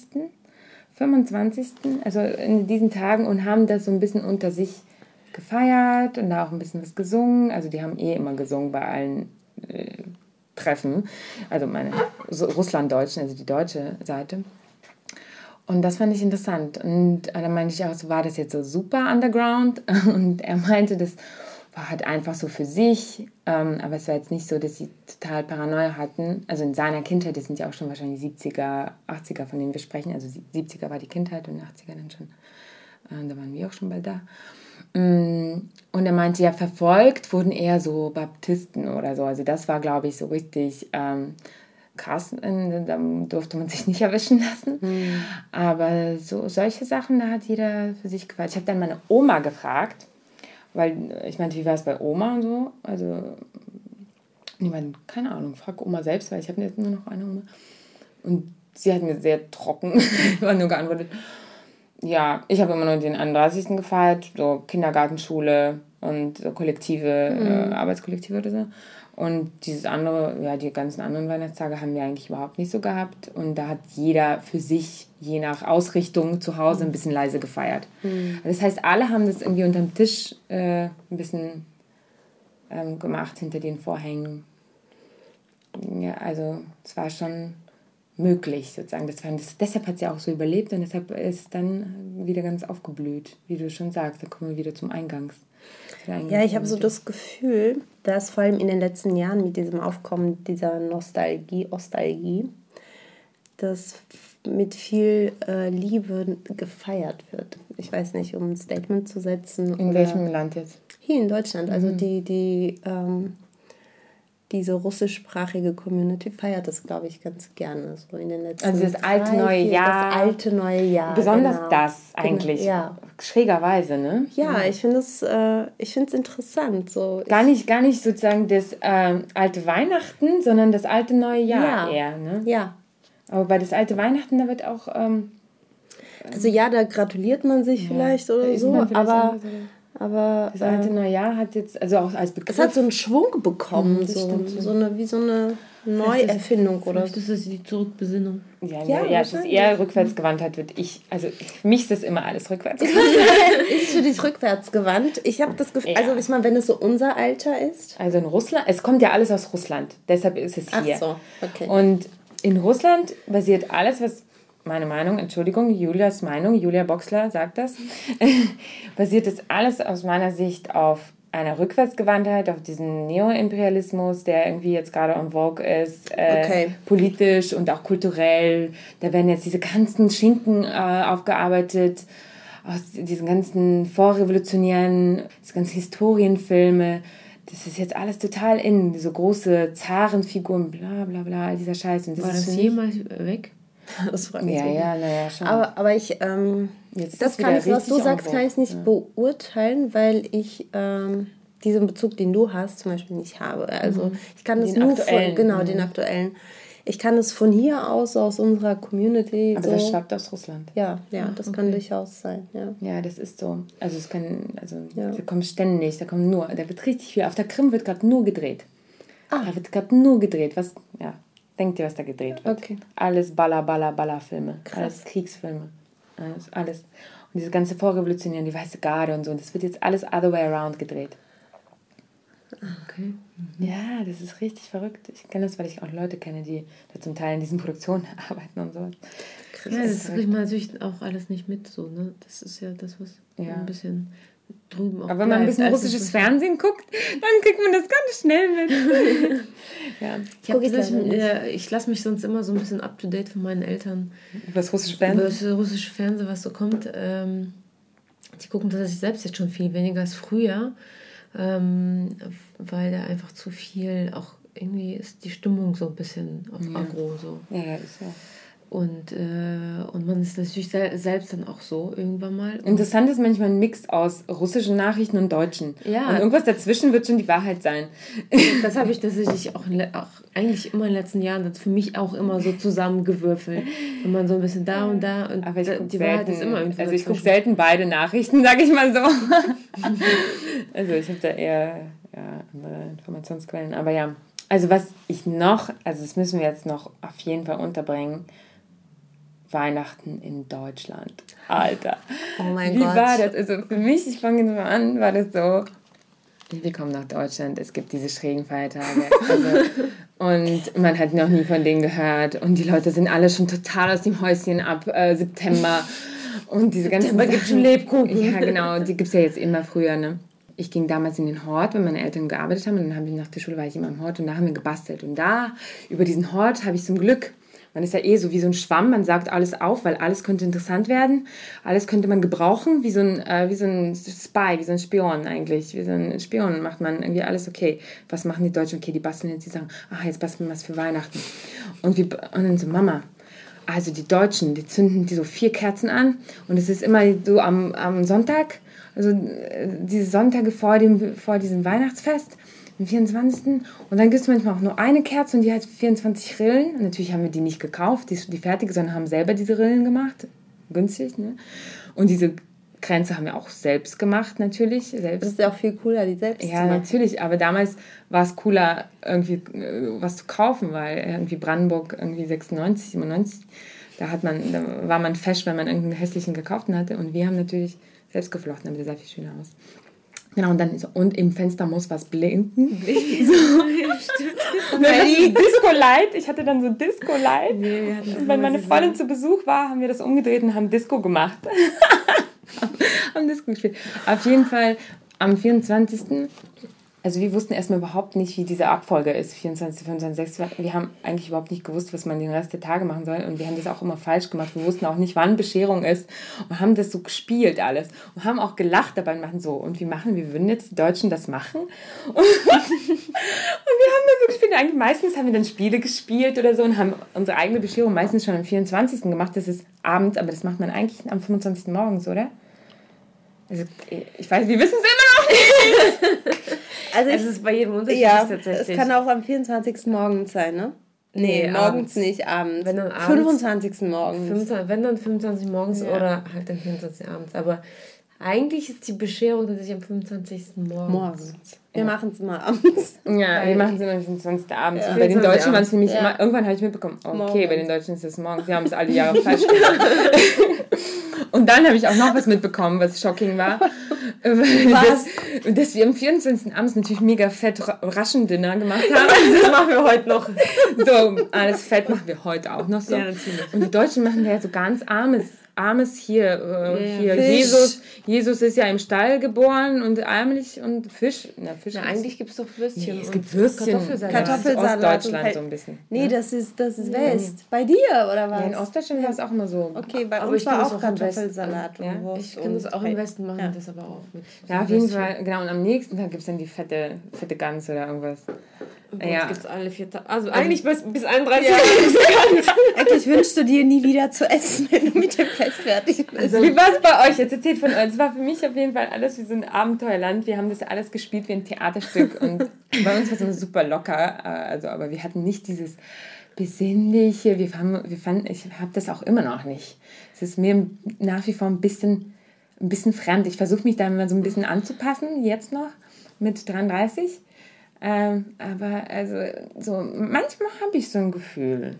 25., also in diesen Tagen und haben das so ein bisschen unter sich gefeiert und da auch ein bisschen was gesungen. Also die haben eh immer gesungen bei allen äh, Treffen. Also meine so Russlanddeutschen, also die deutsche Seite. Und das fand ich interessant. Und äh, dann meinte ich auch, so, war das jetzt so super underground? Und er meinte, das war halt einfach so für sich. Ähm, aber es war jetzt nicht so, dass sie total Paranoia hatten. Also in seiner Kindheit, das sind ja auch schon wahrscheinlich 70er, 80er, von denen wir sprechen. Also 70er war die Kindheit und 80er dann schon. Äh, da waren wir auch schon bald da. Mm, und er meinte, ja, verfolgt wurden eher so Baptisten oder so. Also das war, glaube ich, so richtig ähm, krass. Da durfte man sich nicht erwischen lassen. Mhm. Aber so solche Sachen, da hat jeder für sich gefallen. Ich habe dann meine Oma gefragt, weil ich meinte, wie war es bei Oma und so? Also, meine, keine Ahnung, frag Oma selbst, weil ich habe jetzt nur noch eine Oma. Und sie hat mir sehr trocken nur geantwortet, ja, ich habe immer nur den 31. gefeiert, so Kindergartenschule und so Kollektive, mhm. äh, Arbeitskollektive oder so. Und dieses andere, ja, die ganzen anderen Weihnachtstage haben wir eigentlich überhaupt nicht so gehabt. Und da hat jeder für sich, je nach Ausrichtung zu Hause, ein bisschen leise gefeiert. Mhm. Das heißt, alle haben das irgendwie unterm Tisch äh, ein bisschen ähm, gemacht, hinter den Vorhängen. Ja, also es war schon möglich sozusagen. Das war, das, deshalb hat sie auch so überlebt und deshalb ist es dann wieder ganz aufgeblüht, wie du schon sagst. Da kommen wir wieder zum Eingangs. Ja, ich habe so das Gefühl, dass vor allem in den letzten Jahren mit diesem Aufkommen dieser Nostalgie, Ostalgie, dass mit viel äh, Liebe gefeiert wird. Ich weiß nicht, um ein Statement zu setzen. In welchem Land jetzt? Hier in Deutschland. Also mhm. die, die ähm, diese russischsprachige Community feiert das, glaube ich, ganz gerne. So in den letzten also das alte drei, neue vier, Jahr. Das alte neue Jahr. Besonders genau. das eigentlich. Genau, ja. Schrägerweise, ne? Ja, ja. ich finde es äh, interessant. So. Gar, nicht, gar nicht sozusagen das äh, alte Weihnachten, sondern das alte neue Jahr ja. eher. Ne? Ja. Aber bei das alte Weihnachten, da wird auch. Ähm, also ja, da gratuliert man sich ja, vielleicht oder so, vielleicht aber. Aber das alte äh, Neujahr hat jetzt, also auch als Begriff. Es hat so einen Schwung bekommen, mhm, so, so eine, wie so eine Neuerfindung oder Das ist die Zurückbesinnung. Ja, ja, ja es ist eher rückwärtsgewandt wird. Ich, also für mich ist das immer alles rückwärts. ist für dich rückwärtsgewandt? Ich habe das Gefühl, ja. also ich meine, wenn es so unser Alter ist. Also in Russland, es kommt ja alles aus Russland, deshalb ist es hier. Ach so, okay. Und in Russland basiert alles, was meine Meinung, Entschuldigung, Julias Meinung, Julia Boxler sagt das, basiert das alles aus meiner Sicht auf einer Rückwärtsgewandtheit, auf diesen Neoimperialismus, der irgendwie jetzt gerade en vogue ist, äh, okay. politisch und auch kulturell. Da werden jetzt diese ganzen Schinken äh, aufgearbeitet, aus diesen ganzen vorrevolutionären, diese ganzen Historienfilme. Das ist jetzt alles total in, diese große Zarenfiguren, bla bla bla, all dieser Scheiß. Und das War das jemals weg? Das freut mich. Ja, ja, naja, schon. Aber, aber ich, ähm, Jetzt das kann ich, was du sagst, kann ich nicht ja. beurteilen, weil ich ähm, diesen Bezug, den du hast, zum Beispiel nicht habe. Also mhm. ich kann das den nur aktuellen. von, genau, mhm. den aktuellen. Ich kann es von hier aus, aus unserer Community. Aber so, das schwappt aus Russland. Ja, ja, das okay. kann durchaus sein. Ja. ja, das ist so. Also es kann, also ja. da kommt ständig, da kommt nur, da wird richtig viel. Auf der Krim wird gerade nur gedreht. Ah. Da wird gerade nur gedreht. Was, ja, Denkt ihr, was da gedreht wird. Okay. Alles Baller, Baller, Baller-Filme. Alles Kriegsfilme. Alles, alles. Und diese ganze Vorrevolutionären, die Weiße Garde und so. Und das wird jetzt alles other way around gedreht. Okay. Mhm. Ja, das ist richtig verrückt. Ich kenne das, weil ich auch Leute kenne, die da zum Teil in diesen Produktionen arbeiten und so. Ja, das kriegt man natürlich auch alles nicht mit, so, ne? Das ist ja das, was ja. ein bisschen drüben auch Aber wenn man ein bisschen russisches Fernsehen guckt, dann kriegt man das ganz schnell mit. ja. Ich, ich, ich lasse mich sonst immer so ein bisschen up to date von meinen Eltern. Über das russische Fernsehen? Über das russische Fernsehen, was so kommt. Ähm, die gucken tatsächlich selbst jetzt schon viel weniger als früher, ähm, weil da einfach zu viel auch irgendwie ist die Stimmung so ein bisschen auf ja. Agro. So. Ja, ist ja. Und, äh, und man ist natürlich sel selbst dann auch so irgendwann mal. Interessant ist manchmal ein Mix aus russischen Nachrichten und deutschen. Ja. Und irgendwas dazwischen wird schon die Wahrheit sein. Das habe ich tatsächlich auch, auch eigentlich immer in den letzten Jahren für mich auch immer so zusammengewürfelt. Wenn man so ein bisschen da und da und Aber ich die selten, Wahrheit ist immer irgendwie. Also ich gucke selten beide Nachrichten, sage ich mal so. also ich habe da eher ja, andere Informationsquellen. Aber ja. Also was ich noch, also das müssen wir jetzt noch auf jeden Fall unterbringen Weihnachten in Deutschland. Alter. Oh mein Wie Gott. Wie war das? Also für mich, ich fange jetzt mal an, war das so. Wir kommen nach Deutschland, es gibt diese schrägen Feiertage. Also, und man hat noch nie von denen gehört. Und die Leute sind alle schon total aus dem Häuschen ab äh, September. Und diese ganzen. September gibt schon Lebkuchen. Ja, genau. Die gibt es ja jetzt immer früher, ne? ich ging damals in den Hort, wenn meine Eltern gearbeitet haben. Und dann habe ich nach der Schule war ich immer im Hort und da haben wir gebastelt. Und da, über diesen Hort, habe ich zum Glück man ist ja eh so wie so ein Schwamm, man sagt alles auf, weil alles könnte interessant werden. Alles könnte man gebrauchen, wie so ein, äh, wie so ein Spy, wie so ein Spion eigentlich. Wie so ein Spion macht man irgendwie alles okay. Was machen die Deutschen? Okay, die basteln jetzt, die sagen, ach, jetzt basteln wir was für Weihnachten. Und, wir, und dann so, Mama, also die Deutschen, die zünden die so vier Kerzen an und es ist immer so am, am Sonntag, also äh, diese Sonntage vor, dem, vor diesem Weihnachtsfest den 24. Und dann gibt es manchmal auch nur eine Kerze und die hat 24 Rillen. Und natürlich haben wir die nicht gekauft, die, die fertige, sondern haben selber diese Rillen gemacht. Günstig, ne? Und diese Kränze haben wir auch selbst gemacht, natürlich. Selbst. Das ist ja auch viel cooler, die selbst Ja, natürlich. Aber damals war es cooler, irgendwie äh, was zu kaufen, weil irgendwie Brandenburg irgendwie 96, 97, da, hat man, da war man fesch, wenn man irgendeinen hässlichen gekauften hatte. Und wir haben natürlich selbst geflochten, damit sehr viel schöner aus. Genau, und dann so, und im Fenster muss was blinken. so. und dann hatte Disco Light. Ich hatte dann so Disco Light. Nee, und wenn meine Freundin zu Besuch war, haben wir das umgedreht und haben Disco gemacht. haben Disco gespielt. Auf jeden Fall am 24 also wir wussten erstmal überhaupt nicht, wie diese Abfolge ist, 24, 25, 26. Wir haben eigentlich überhaupt nicht gewusst, was man den Rest der Tage machen soll. Und wir haben das auch immer falsch gemacht. Wir wussten auch nicht, wann Bescherung ist. Und haben das so gespielt alles. Und haben auch gelacht dabei und machen so. Und wie machen wir? Würden jetzt die Deutschen das machen? Und, und wir haben dann so gespielt. Eigentlich meistens haben wir dann Spiele gespielt oder so und haben unsere eigene Bescherung meistens schon am 24. gemacht. Das ist abends, aber das macht man eigentlich am 25. morgens, oder? Also, ich weiß, wir wissen es immer noch nicht. also, es ist bei jedem unterschiedlich ja, tatsächlich. Es kann auch am 24. morgens sein, ne? Nee, nee morgens abends. nicht, abends. Wenn dann abends 25. morgens. 25, wenn dann 25 morgens ja. oder halt am 24. abends. Aber eigentlich ist die Bescherung tatsächlich am 25. morgens. Morgens. Wir ja. machen es immer abends. Ja, wir machen es immer am 25. abends. Ja. Bei den Deutschen waren es nämlich ja. immer, irgendwann habe ich mitbekommen, okay, morgens. bei den Deutschen ist es morgens. Wir haben es alle Jahre falsch gemacht. Und dann habe ich auch noch was mitbekommen, was shocking war. was? Dass, dass wir am 24. abends natürlich mega fett Raschendinner gemacht haben. das machen wir heute noch. So, alles fett machen wir heute auch noch so. Ja, natürlich. Und die Deutschen machen ja so ganz armes armes hier, äh, hier Jesus, Jesus ist ja im Stall geboren und ärmlich und Fisch. Na, Fisch na, eigentlich gibt es doch Würstchen. Nee, es gibt Würstchen. Kartoffelsalat. Kartoffelsalat. Ostdeutschland so ein bisschen. Nee, ne? das ist, das ist West. Bei dir, oder was? Ja, in Ostdeutschland war es auch immer so. Okay, bei aber uns war auch Kartoffelsalat. Ja? Ich kann das auch im Westen machen, ja. das aber auch mit. Ja, auf jeden Fall. Genau, und am nächsten Tag gibt es dann die fette, fette Gans oder irgendwas. Bei ja. gibt es alle vier Tage. Also eigentlich bis, bis 31 ja. Eigentlich wünschst du dir nie wieder zu essen, wenn du mit dem Fest fertig bist. Also, wie war es bei euch? Jetzt erzählt von euch. Es war für mich auf jeden Fall alles wie so ein Abenteuerland. Wir haben das alles gespielt wie ein Theaterstück und bei uns war es immer super locker. Äh, also, aber wir hatten nicht dieses besinnliche. Wir fanden, wir fanden ich habe das auch immer noch nicht. Es ist mir nach wie vor ein bisschen, ein bisschen fremd. Ich versuche mich da immer so ein bisschen anzupassen, jetzt noch mit 33. Ähm, aber also so manchmal habe ich so ein Gefühl.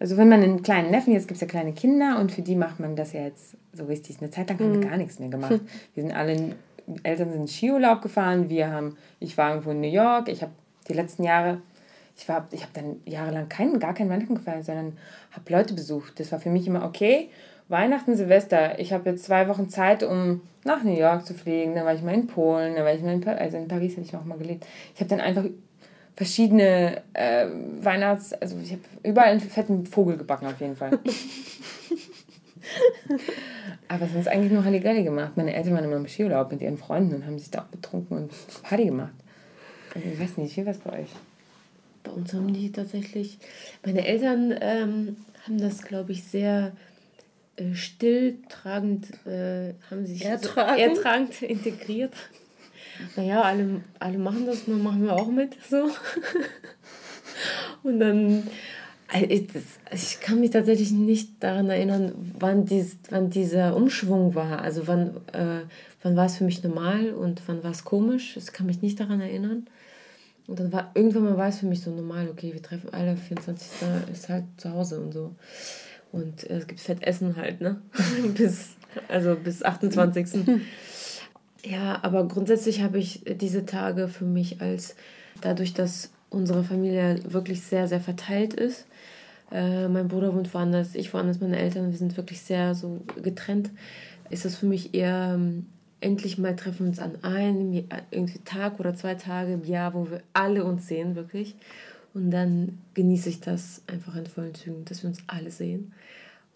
Also wenn man einen kleinen Neffen, jetzt gibt es ja kleine Kinder und für die macht man das ja jetzt so richtig. Eine Zeit lang haben wir mhm. gar nichts mehr gemacht. Wir sind alle, Eltern sind Skiurlaub gefahren, wir haben, ich war irgendwo in New York, ich habe die letzten Jahre, ich war, ich habe dann jahrelang keinen, gar keinen Weihnachten gefeiert, sondern habe Leute besucht. Das war für mich immer okay. Weihnachten, Silvester, ich habe jetzt zwei Wochen Zeit, um nach New York zu fliegen. Dann war ich mal in Polen, dann war ich mal in Paris, also in Paris habe ich auch mal gelebt. Ich habe dann einfach verschiedene äh, Weihnachts-, also ich habe überall einen fetten Vogel gebacken auf jeden Fall. Aber sonst eigentlich nur Halligalli gemacht. Meine Eltern waren immer im Skiurlaub mit ihren Freunden und haben sich da auch betrunken und Party gemacht. Also ich weiß nicht, wie war es bei euch? Bei uns haben die tatsächlich, meine Eltern ähm, haben das, glaube ich, sehr stilltragend äh, haben sich ertragend. So ertragend integriert. Naja, alle, alle machen das, dann machen wir auch mit. So. Und dann, äh, ich, ich kann mich tatsächlich nicht daran erinnern, wann, dies, wann dieser Umschwung war. Also wann, äh, wann war es für mich normal und wann war es komisch. Ich kann mich nicht daran erinnern. Und dann war irgendwann mal war es für mich so normal, okay, wir treffen alle, 24. ist halt zu Hause und so. Und es gibt Fettessen halt, ne? bis, also bis 28. ja, aber grundsätzlich habe ich diese Tage für mich als, dadurch, dass unsere Familie wirklich sehr, sehr verteilt ist. Äh, mein Bruder wohnt woanders, ich woanders, meine Eltern, wir sind wirklich sehr so getrennt. Ist das für mich eher ähm, endlich mal treffen wir uns an einem irgendwie Tag oder zwei Tage im Jahr, wo wir alle uns sehen, wirklich. Und dann genieße ich das einfach in vollen Zügen, dass wir uns alle sehen.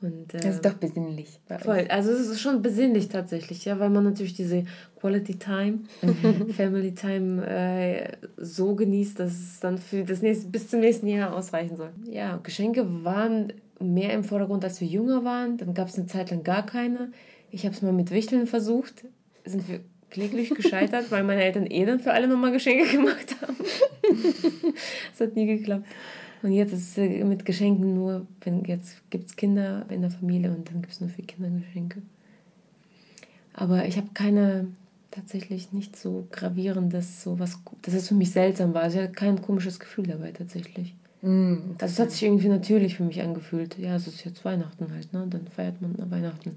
Und, äh, das ist doch besinnlich. Voll. Also es ist schon besinnlich tatsächlich, ja, weil man natürlich diese Quality Time, mhm. Family Time äh, so genießt, dass es dann für das nächste, bis zum nächsten Jahr ausreichen soll. Ja, Geschenke waren mehr im Vordergrund, als wir jünger waren. Dann gab es eine Zeit lang gar keine. Ich habe es mal mit Wichteln versucht. Sind wir kläglich gescheitert, weil meine Eltern eh dann für alle nochmal Geschenke gemacht haben. das hat nie geklappt. Und jetzt ist es mit Geschenken nur, wenn jetzt gibt es Kinder in der Familie und dann gibt es nur für Kinder Geschenke. Aber ich habe keine, tatsächlich nicht so gravierendes, so was, dass es für mich seltsam war. Also ich hatte kein komisches Gefühl dabei tatsächlich. Mm, also es hat sich irgendwie natürlich für mich angefühlt. Ja, es ist jetzt Weihnachten halt, ne? Dann feiert man Weihnachten.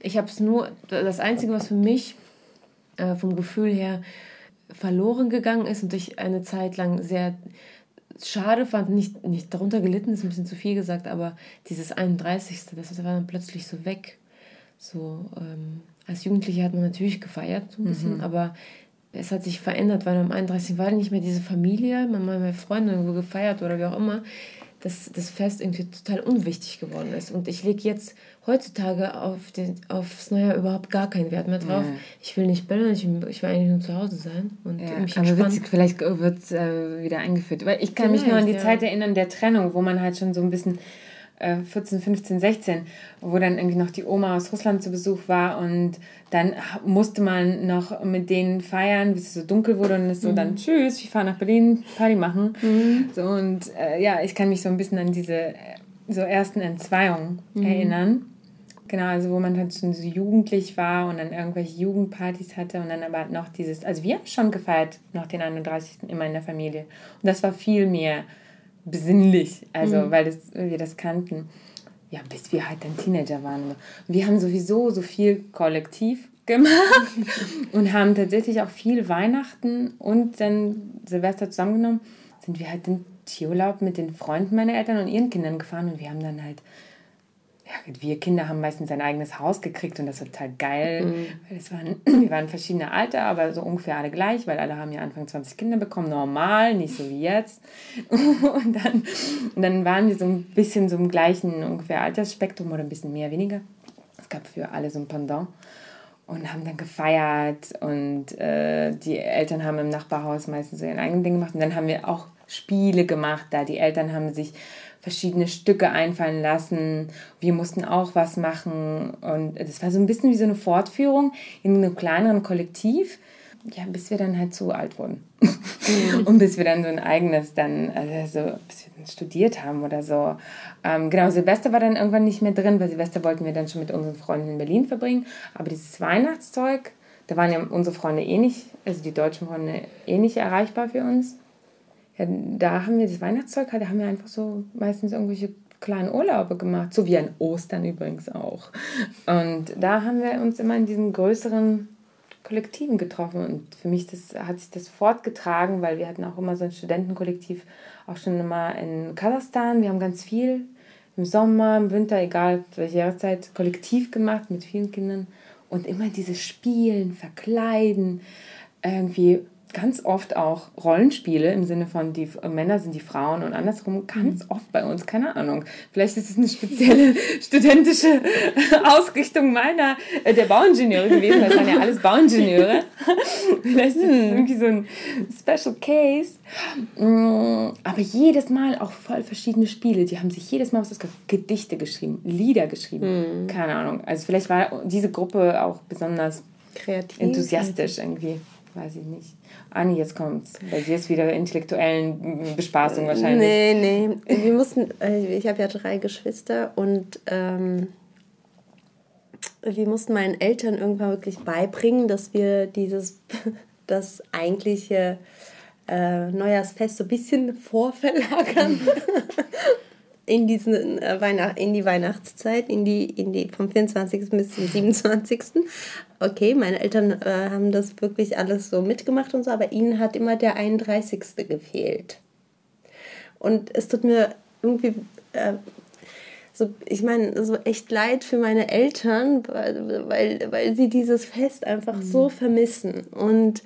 Ich habe es nur, das Einzige, was für mich äh, vom Gefühl her verloren gegangen ist und ich eine Zeit lang sehr schade fand, nicht, nicht darunter gelitten, ist ein bisschen zu viel gesagt, aber dieses 31. das war dann plötzlich so weg. So, ähm, als Jugendliche hat man natürlich gefeiert, so ein bisschen, mhm. aber es hat sich verändert, weil am 31. war nicht mehr diese Familie, man hat mit Freunden irgendwo gefeiert oder wie auch immer, dass das Fest irgendwie total unwichtig geworden ist. Und ich lege jetzt heutzutage auf den, aufs Neujahr überhaupt gar keinen Wert mehr drauf. Ja. Ich will nicht bellen, ich, ich will eigentlich nur zu Hause sein und ja, mich aber witzig, vielleicht wird es äh, wieder eingeführt. Weil ich kann vielleicht, mich nur an die ja. Zeit erinnern der Trennung, wo man halt schon so ein bisschen 14, 15, 16, wo dann irgendwie noch die Oma aus Russland zu Besuch war und dann musste man noch mit denen feiern, bis es so dunkel wurde und ist so mhm. dann tschüss, ich fahre nach Berlin, Party machen. Mhm. So und äh, ja, ich kann mich so ein bisschen an diese äh, so ersten Entzweiungen mhm. erinnern. Genau, also wo man halt schon so jugendlich war und dann irgendwelche Jugendpartys hatte und dann aber noch dieses, also wir haben schon gefeiert nach den 31. immer in der Familie. Und das war viel mehr besinnlich, also mhm. weil das, wir das kannten. Ja, bis wir halt dann Teenager waren. Wir haben sowieso so viel kollektiv gemacht und haben tatsächlich auch viel Weihnachten und dann Silvester zusammengenommen. Sind wir halt in Skiurlaub mit den Freunden meiner Eltern und ihren Kindern gefahren und wir haben dann halt ja, wir Kinder haben meistens ein eigenes Haus gekriegt und das war total geil. Mhm. Weil es waren, wir waren verschiedene Alter, aber so ungefähr alle gleich, weil alle haben ja Anfang 20 Kinder bekommen, normal, nicht so wie jetzt. Und dann, und dann waren wir so ein bisschen so im gleichen ungefähr Altersspektrum oder ein bisschen mehr, weniger. Es gab für alle so ein Pendant und haben dann gefeiert und äh, die Eltern haben im Nachbarhaus meistens so ihr eigenes Ding gemacht und dann haben wir auch Spiele gemacht da. Die Eltern haben sich verschiedene Stücke einfallen lassen. Wir mussten auch was machen. Und das war so ein bisschen wie so eine Fortführung in einem kleineren Kollektiv. Ja, bis wir dann halt so alt wurden. Mhm. und bis wir dann so ein eigenes dann, also bis wir dann studiert haben oder so. Ähm, genau, Silvester war dann irgendwann nicht mehr drin, weil Silvester wollten wir dann schon mit unseren Freunden in Berlin verbringen. Aber dieses Weihnachtszeug, da waren ja unsere Freunde eh nicht, also die deutschen Freunde eh nicht erreichbar für uns ja, da haben wir das Weihnachtszeug, da haben wir einfach so meistens irgendwelche kleinen Urlaube gemacht, so wie an Ostern übrigens auch. Und da haben wir uns immer in diesen größeren Kollektiven getroffen und für mich das, hat sich das fortgetragen, weil wir hatten auch immer so ein Studentenkollektiv, auch schon immer in Kasachstan. Wir haben ganz viel im Sommer, im Winter, egal welche Jahreszeit, kollektiv gemacht mit vielen Kindern und immer dieses Spielen, Verkleiden, irgendwie ganz oft auch Rollenspiele im Sinne von die Männer sind die Frauen und andersrum ganz mhm. oft bei uns, keine Ahnung. Vielleicht ist es eine spezielle studentische Ausrichtung meiner, äh, der Bauingenieure gewesen, das waren ja alles Bauingenieure. Vielleicht ist es hm. irgendwie so ein Special Case. Mm, aber jedes Mal auch voll verschiedene Spiele. Die haben sich jedes Mal was Gedichte geschrieben, Lieder geschrieben. Mhm. Keine Ahnung. Also vielleicht war diese Gruppe auch besonders Kreativ. enthusiastisch irgendwie weiß ich nicht. Anni, jetzt kommt's. Bei dir ist wieder intellektuellen Bespaßung wahrscheinlich. Nee, nee. Wir mussten, äh, ich habe ja drei Geschwister und ähm, wir mussten meinen Eltern irgendwann wirklich beibringen, dass wir dieses, das eigentliche äh, Neujahrsfest so ein bisschen vorverlagern. in, diesen, äh, Weihnacht, in die Weihnachtszeit, in die, in die, vom 24. bis zum 27. Okay, meine Eltern äh, haben das wirklich alles so mitgemacht und so, aber ihnen hat immer der 31. gefehlt. Und es tut mir irgendwie, äh, so, ich meine, so echt leid für meine Eltern, weil, weil, weil sie dieses Fest einfach mhm. so vermissen. Und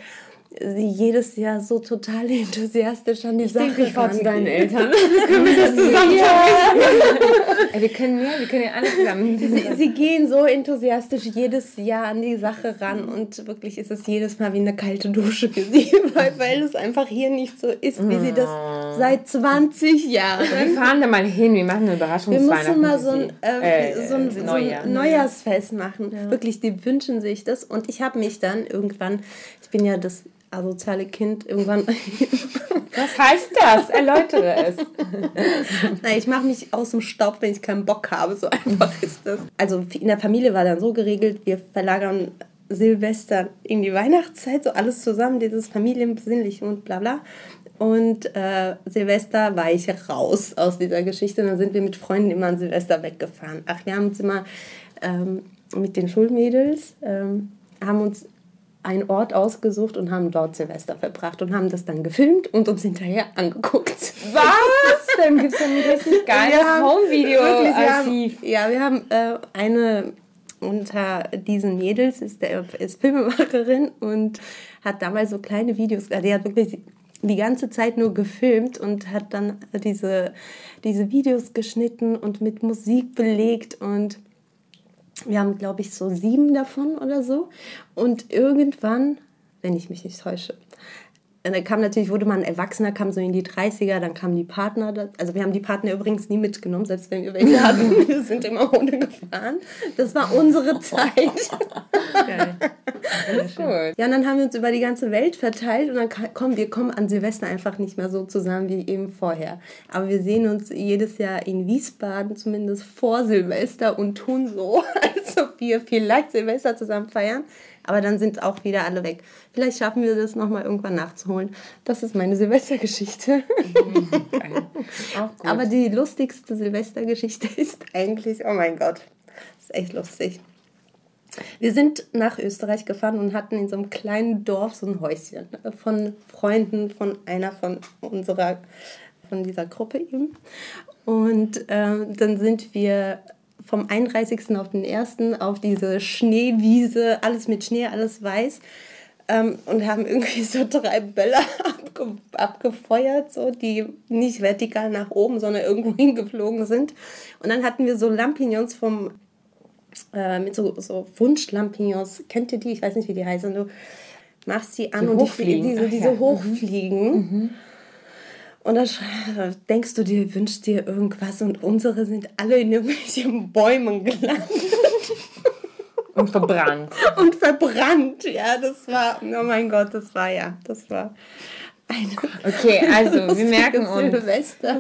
jedes Jahr so total enthusiastisch an die ich Sache denke, ich fahr zu deinen Eltern. können wir das zusammen ja. wir können ja, wir können ja alle zusammen. Sie, sie, gehen so enthusiastisch jedes Jahr an die Sache ran und wirklich ist es jedes Mal wie eine kalte Dusche für sie, weil, weil es einfach hier nicht so ist, wie sie das oh. seit 20 Jahren. Wir fahren da mal hin, wir machen eine Überraschungsweihnachten. Wir müssen mal so ein, äh, äh, so ein, so ein Neujahrsfest machen. Ja. Wirklich, die wünschen sich das und ich habe mich dann irgendwann, ich bin ja das asoziale Kind irgendwann. Was heißt das? Erläutere es. Nein, ich mache mich aus dem Staub, wenn ich keinen Bock habe. So einfach ist das. Also in der Familie war dann so geregelt, wir verlagern Silvester in die Weihnachtszeit, so alles zusammen, dieses Familienbesinnliche und bla bla. Und äh, Silvester war ich raus aus dieser Geschichte. Und dann sind wir mit Freunden immer an Silvester weggefahren. Ach, wir haben uns immer ähm, mit den Schulmädels, ähm, haben uns einen Ort ausgesucht und haben dort Silvester verbracht und haben das dann gefilmt und uns hinterher angeguckt. Was? Dann gibt es ein richtig geiles Home-Video-Archiv. Ja, wir haben äh, eine unter diesen Mädels ist, der, ist Filmemacherin und hat damals so kleine Videos, also die hat wirklich die ganze Zeit nur gefilmt und hat dann diese, diese Videos geschnitten und mit Musik belegt und wir haben, glaube ich, so sieben davon oder so. Und irgendwann, wenn ich mich nicht täusche, dann kam natürlich, wurde man Erwachsener, kam so in die 30er, dann kamen die Partner. Also wir haben die Partner übrigens nie mitgenommen, selbst wenn wir welche hatten. Wir sind immer ohne gefahren. Das war unsere Zeit. Geil. Gut. Ja, und dann haben wir uns über die ganze Welt verteilt und dann kommen wir kommen an Silvester einfach nicht mehr so zusammen wie eben vorher. Aber wir sehen uns jedes Jahr in Wiesbaden, zumindest vor Silvester und tun so, als ob wir vielleicht Silvester zusammen feiern aber dann sind auch wieder alle weg. Vielleicht schaffen wir das nochmal irgendwann nachzuholen. Das ist meine Silvestergeschichte. Mhm, aber die lustigste Silvestergeschichte ist eigentlich, oh mein Gott, ist echt lustig. Wir sind nach Österreich gefahren und hatten in so einem kleinen Dorf so ein Häuschen von Freunden von einer von unserer, von dieser Gruppe eben. Und äh, dann sind wir vom 31. auf den 1. auf diese Schneewiese, alles mit Schnee, alles weiß. Ähm, und haben irgendwie so drei Böller abge abgefeuert, so, die nicht vertikal nach oben, sondern irgendwo hingeflogen sind. Und dann hatten wir so Lampignons vom, äh, mit so, so Wunschlampignons. Kennt ihr die? Ich weiß nicht, wie die heißen. Du machst sie an so und die, diese, diese ja. hochfliegen. Mhm. Und dann denkst du dir, wünschst dir irgendwas und unsere sind alle in irgendwelchen Bäumen gelandet. Und verbrannt. Und verbrannt, ja, das war, oh mein Gott, das war ja, das war Okay, also wir merken uns,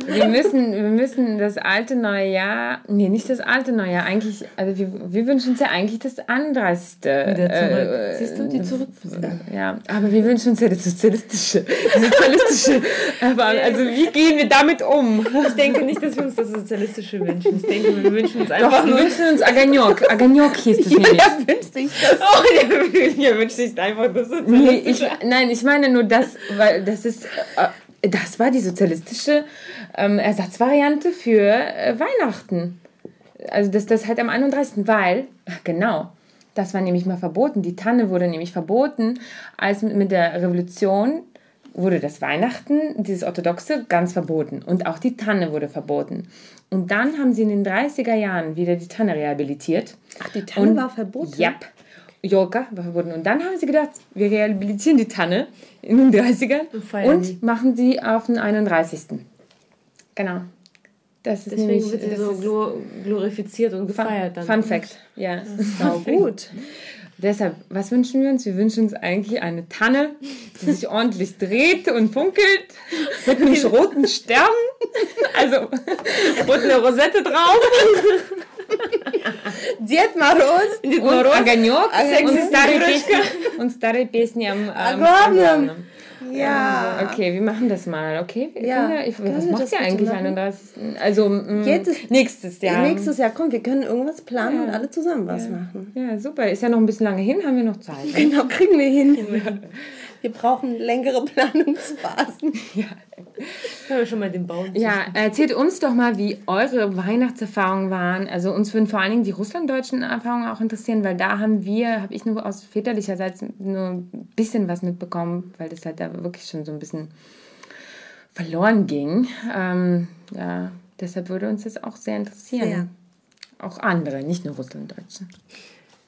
wir müssen, wir müssen das alte neue Jahr, nee, nicht das alte neue Jahr, eigentlich, also wir, wir wünschen uns ja eigentlich das 31. Wieder zurück. Äh, Siehst du, die zurück. Ja, aber wir wünschen uns ja das sozialistische, das sozialistische, aber also wie gehen wir damit um? Ich denke nicht, dass wir uns das sozialistische wünschen. Ich denke, wir wünschen uns einfach Doch, wir wünschen uns Agagnoc. Agagnoc hieß das nämlich. Ja, wünscht sich das. Oh, ja wünscht sich einfach das sozialistische. Nee, ich, nein, ich meine nur das, weil das ist, äh, das war die sozialistische ähm, Ersatzvariante für äh, Weihnachten. Also das, das halt am 31. Weil, genau, das war nämlich mal verboten. Die Tanne wurde nämlich verboten, als mit der Revolution wurde das Weihnachten, dieses orthodoxe, ganz verboten. Und auch die Tanne wurde verboten. Und dann haben sie in den 30er Jahren wieder die Tanne rehabilitiert. Ach, die Tanne und, war verboten? Ja. War verboten. Und dann haben sie gedacht, wir rehabilitieren die Tanne in den 30ern und, und machen sie auf den 31. Genau. Das ist Deswegen nämlich, wird sie so glorifiziert und gefeiert Fun, dann. Fun Fact, ja. Das ist sau gut. Deshalb, was wünschen wir uns? Wir wünschen uns eigentlich eine Tanne, die sich ordentlich dreht und funkelt, mit einem roten Stern, also eine Rosette drauf. Дед Мороз. Дед Мороз. Огонек. Und старые песни, und starre песни am, am, am главном. Ja. Okay, wir machen das mal, okay? Ja. ja ich, was macht ihr eigentlich 31? Also mm, Jetzt nächstes Jahr. Nächstes Jahr, komm, wir können irgendwas planen ja. und alle zusammen was ja. machen. Ja, super. Ist ja noch ein bisschen lange hin, haben wir noch Zeit. Genau, kriegen wir hin. Wir brauchen längere Planungsphasen. ja. Können wir schon mal den Baum. Ja, erzählt uns doch mal, wie eure Weihnachtserfahrungen waren. Also uns würden vor allen Dingen die russlanddeutschen Erfahrungen auch interessieren, weil da haben wir, habe ich nur aus väterlicherseits nur ein bisschen was mitbekommen, weil das halt da wirklich schon so ein bisschen verloren ging. Ähm, ja, deshalb würde uns das auch sehr interessieren. Sehr. Auch andere, nicht nur Russlanddeutsche.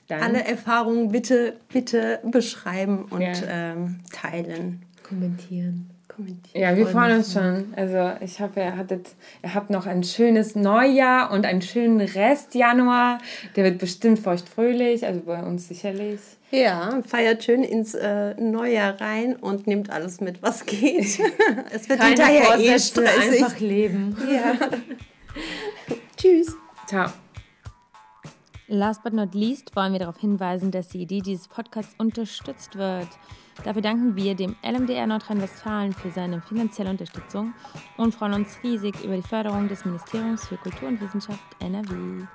Dann alle Erfahrungen bitte, bitte beschreiben und ja. ähm, teilen. Kommentieren. kommentieren. Ja, wir freuen uns schon. Also ich hoffe, ihr hattet, ihr habt noch ein schönes Neujahr und einen schönen Rest Januar. Der wird bestimmt feuchtfröhlich, also bei uns sicherlich. Ja, feiert schön ins äh, Neujahr rein und nimmt alles mit, was geht. es wird Keine hinterher eh stressig. einfach leben. Ja. Tschüss. Ciao. Last but not least wollen wir darauf hinweisen, dass die Idee dieses Podcasts unterstützt wird. Dafür danken wir dem LMDR Nordrhein-Westfalen für seine finanzielle Unterstützung und freuen uns riesig über die Förderung des Ministeriums für Kultur und Wissenschaft NRW.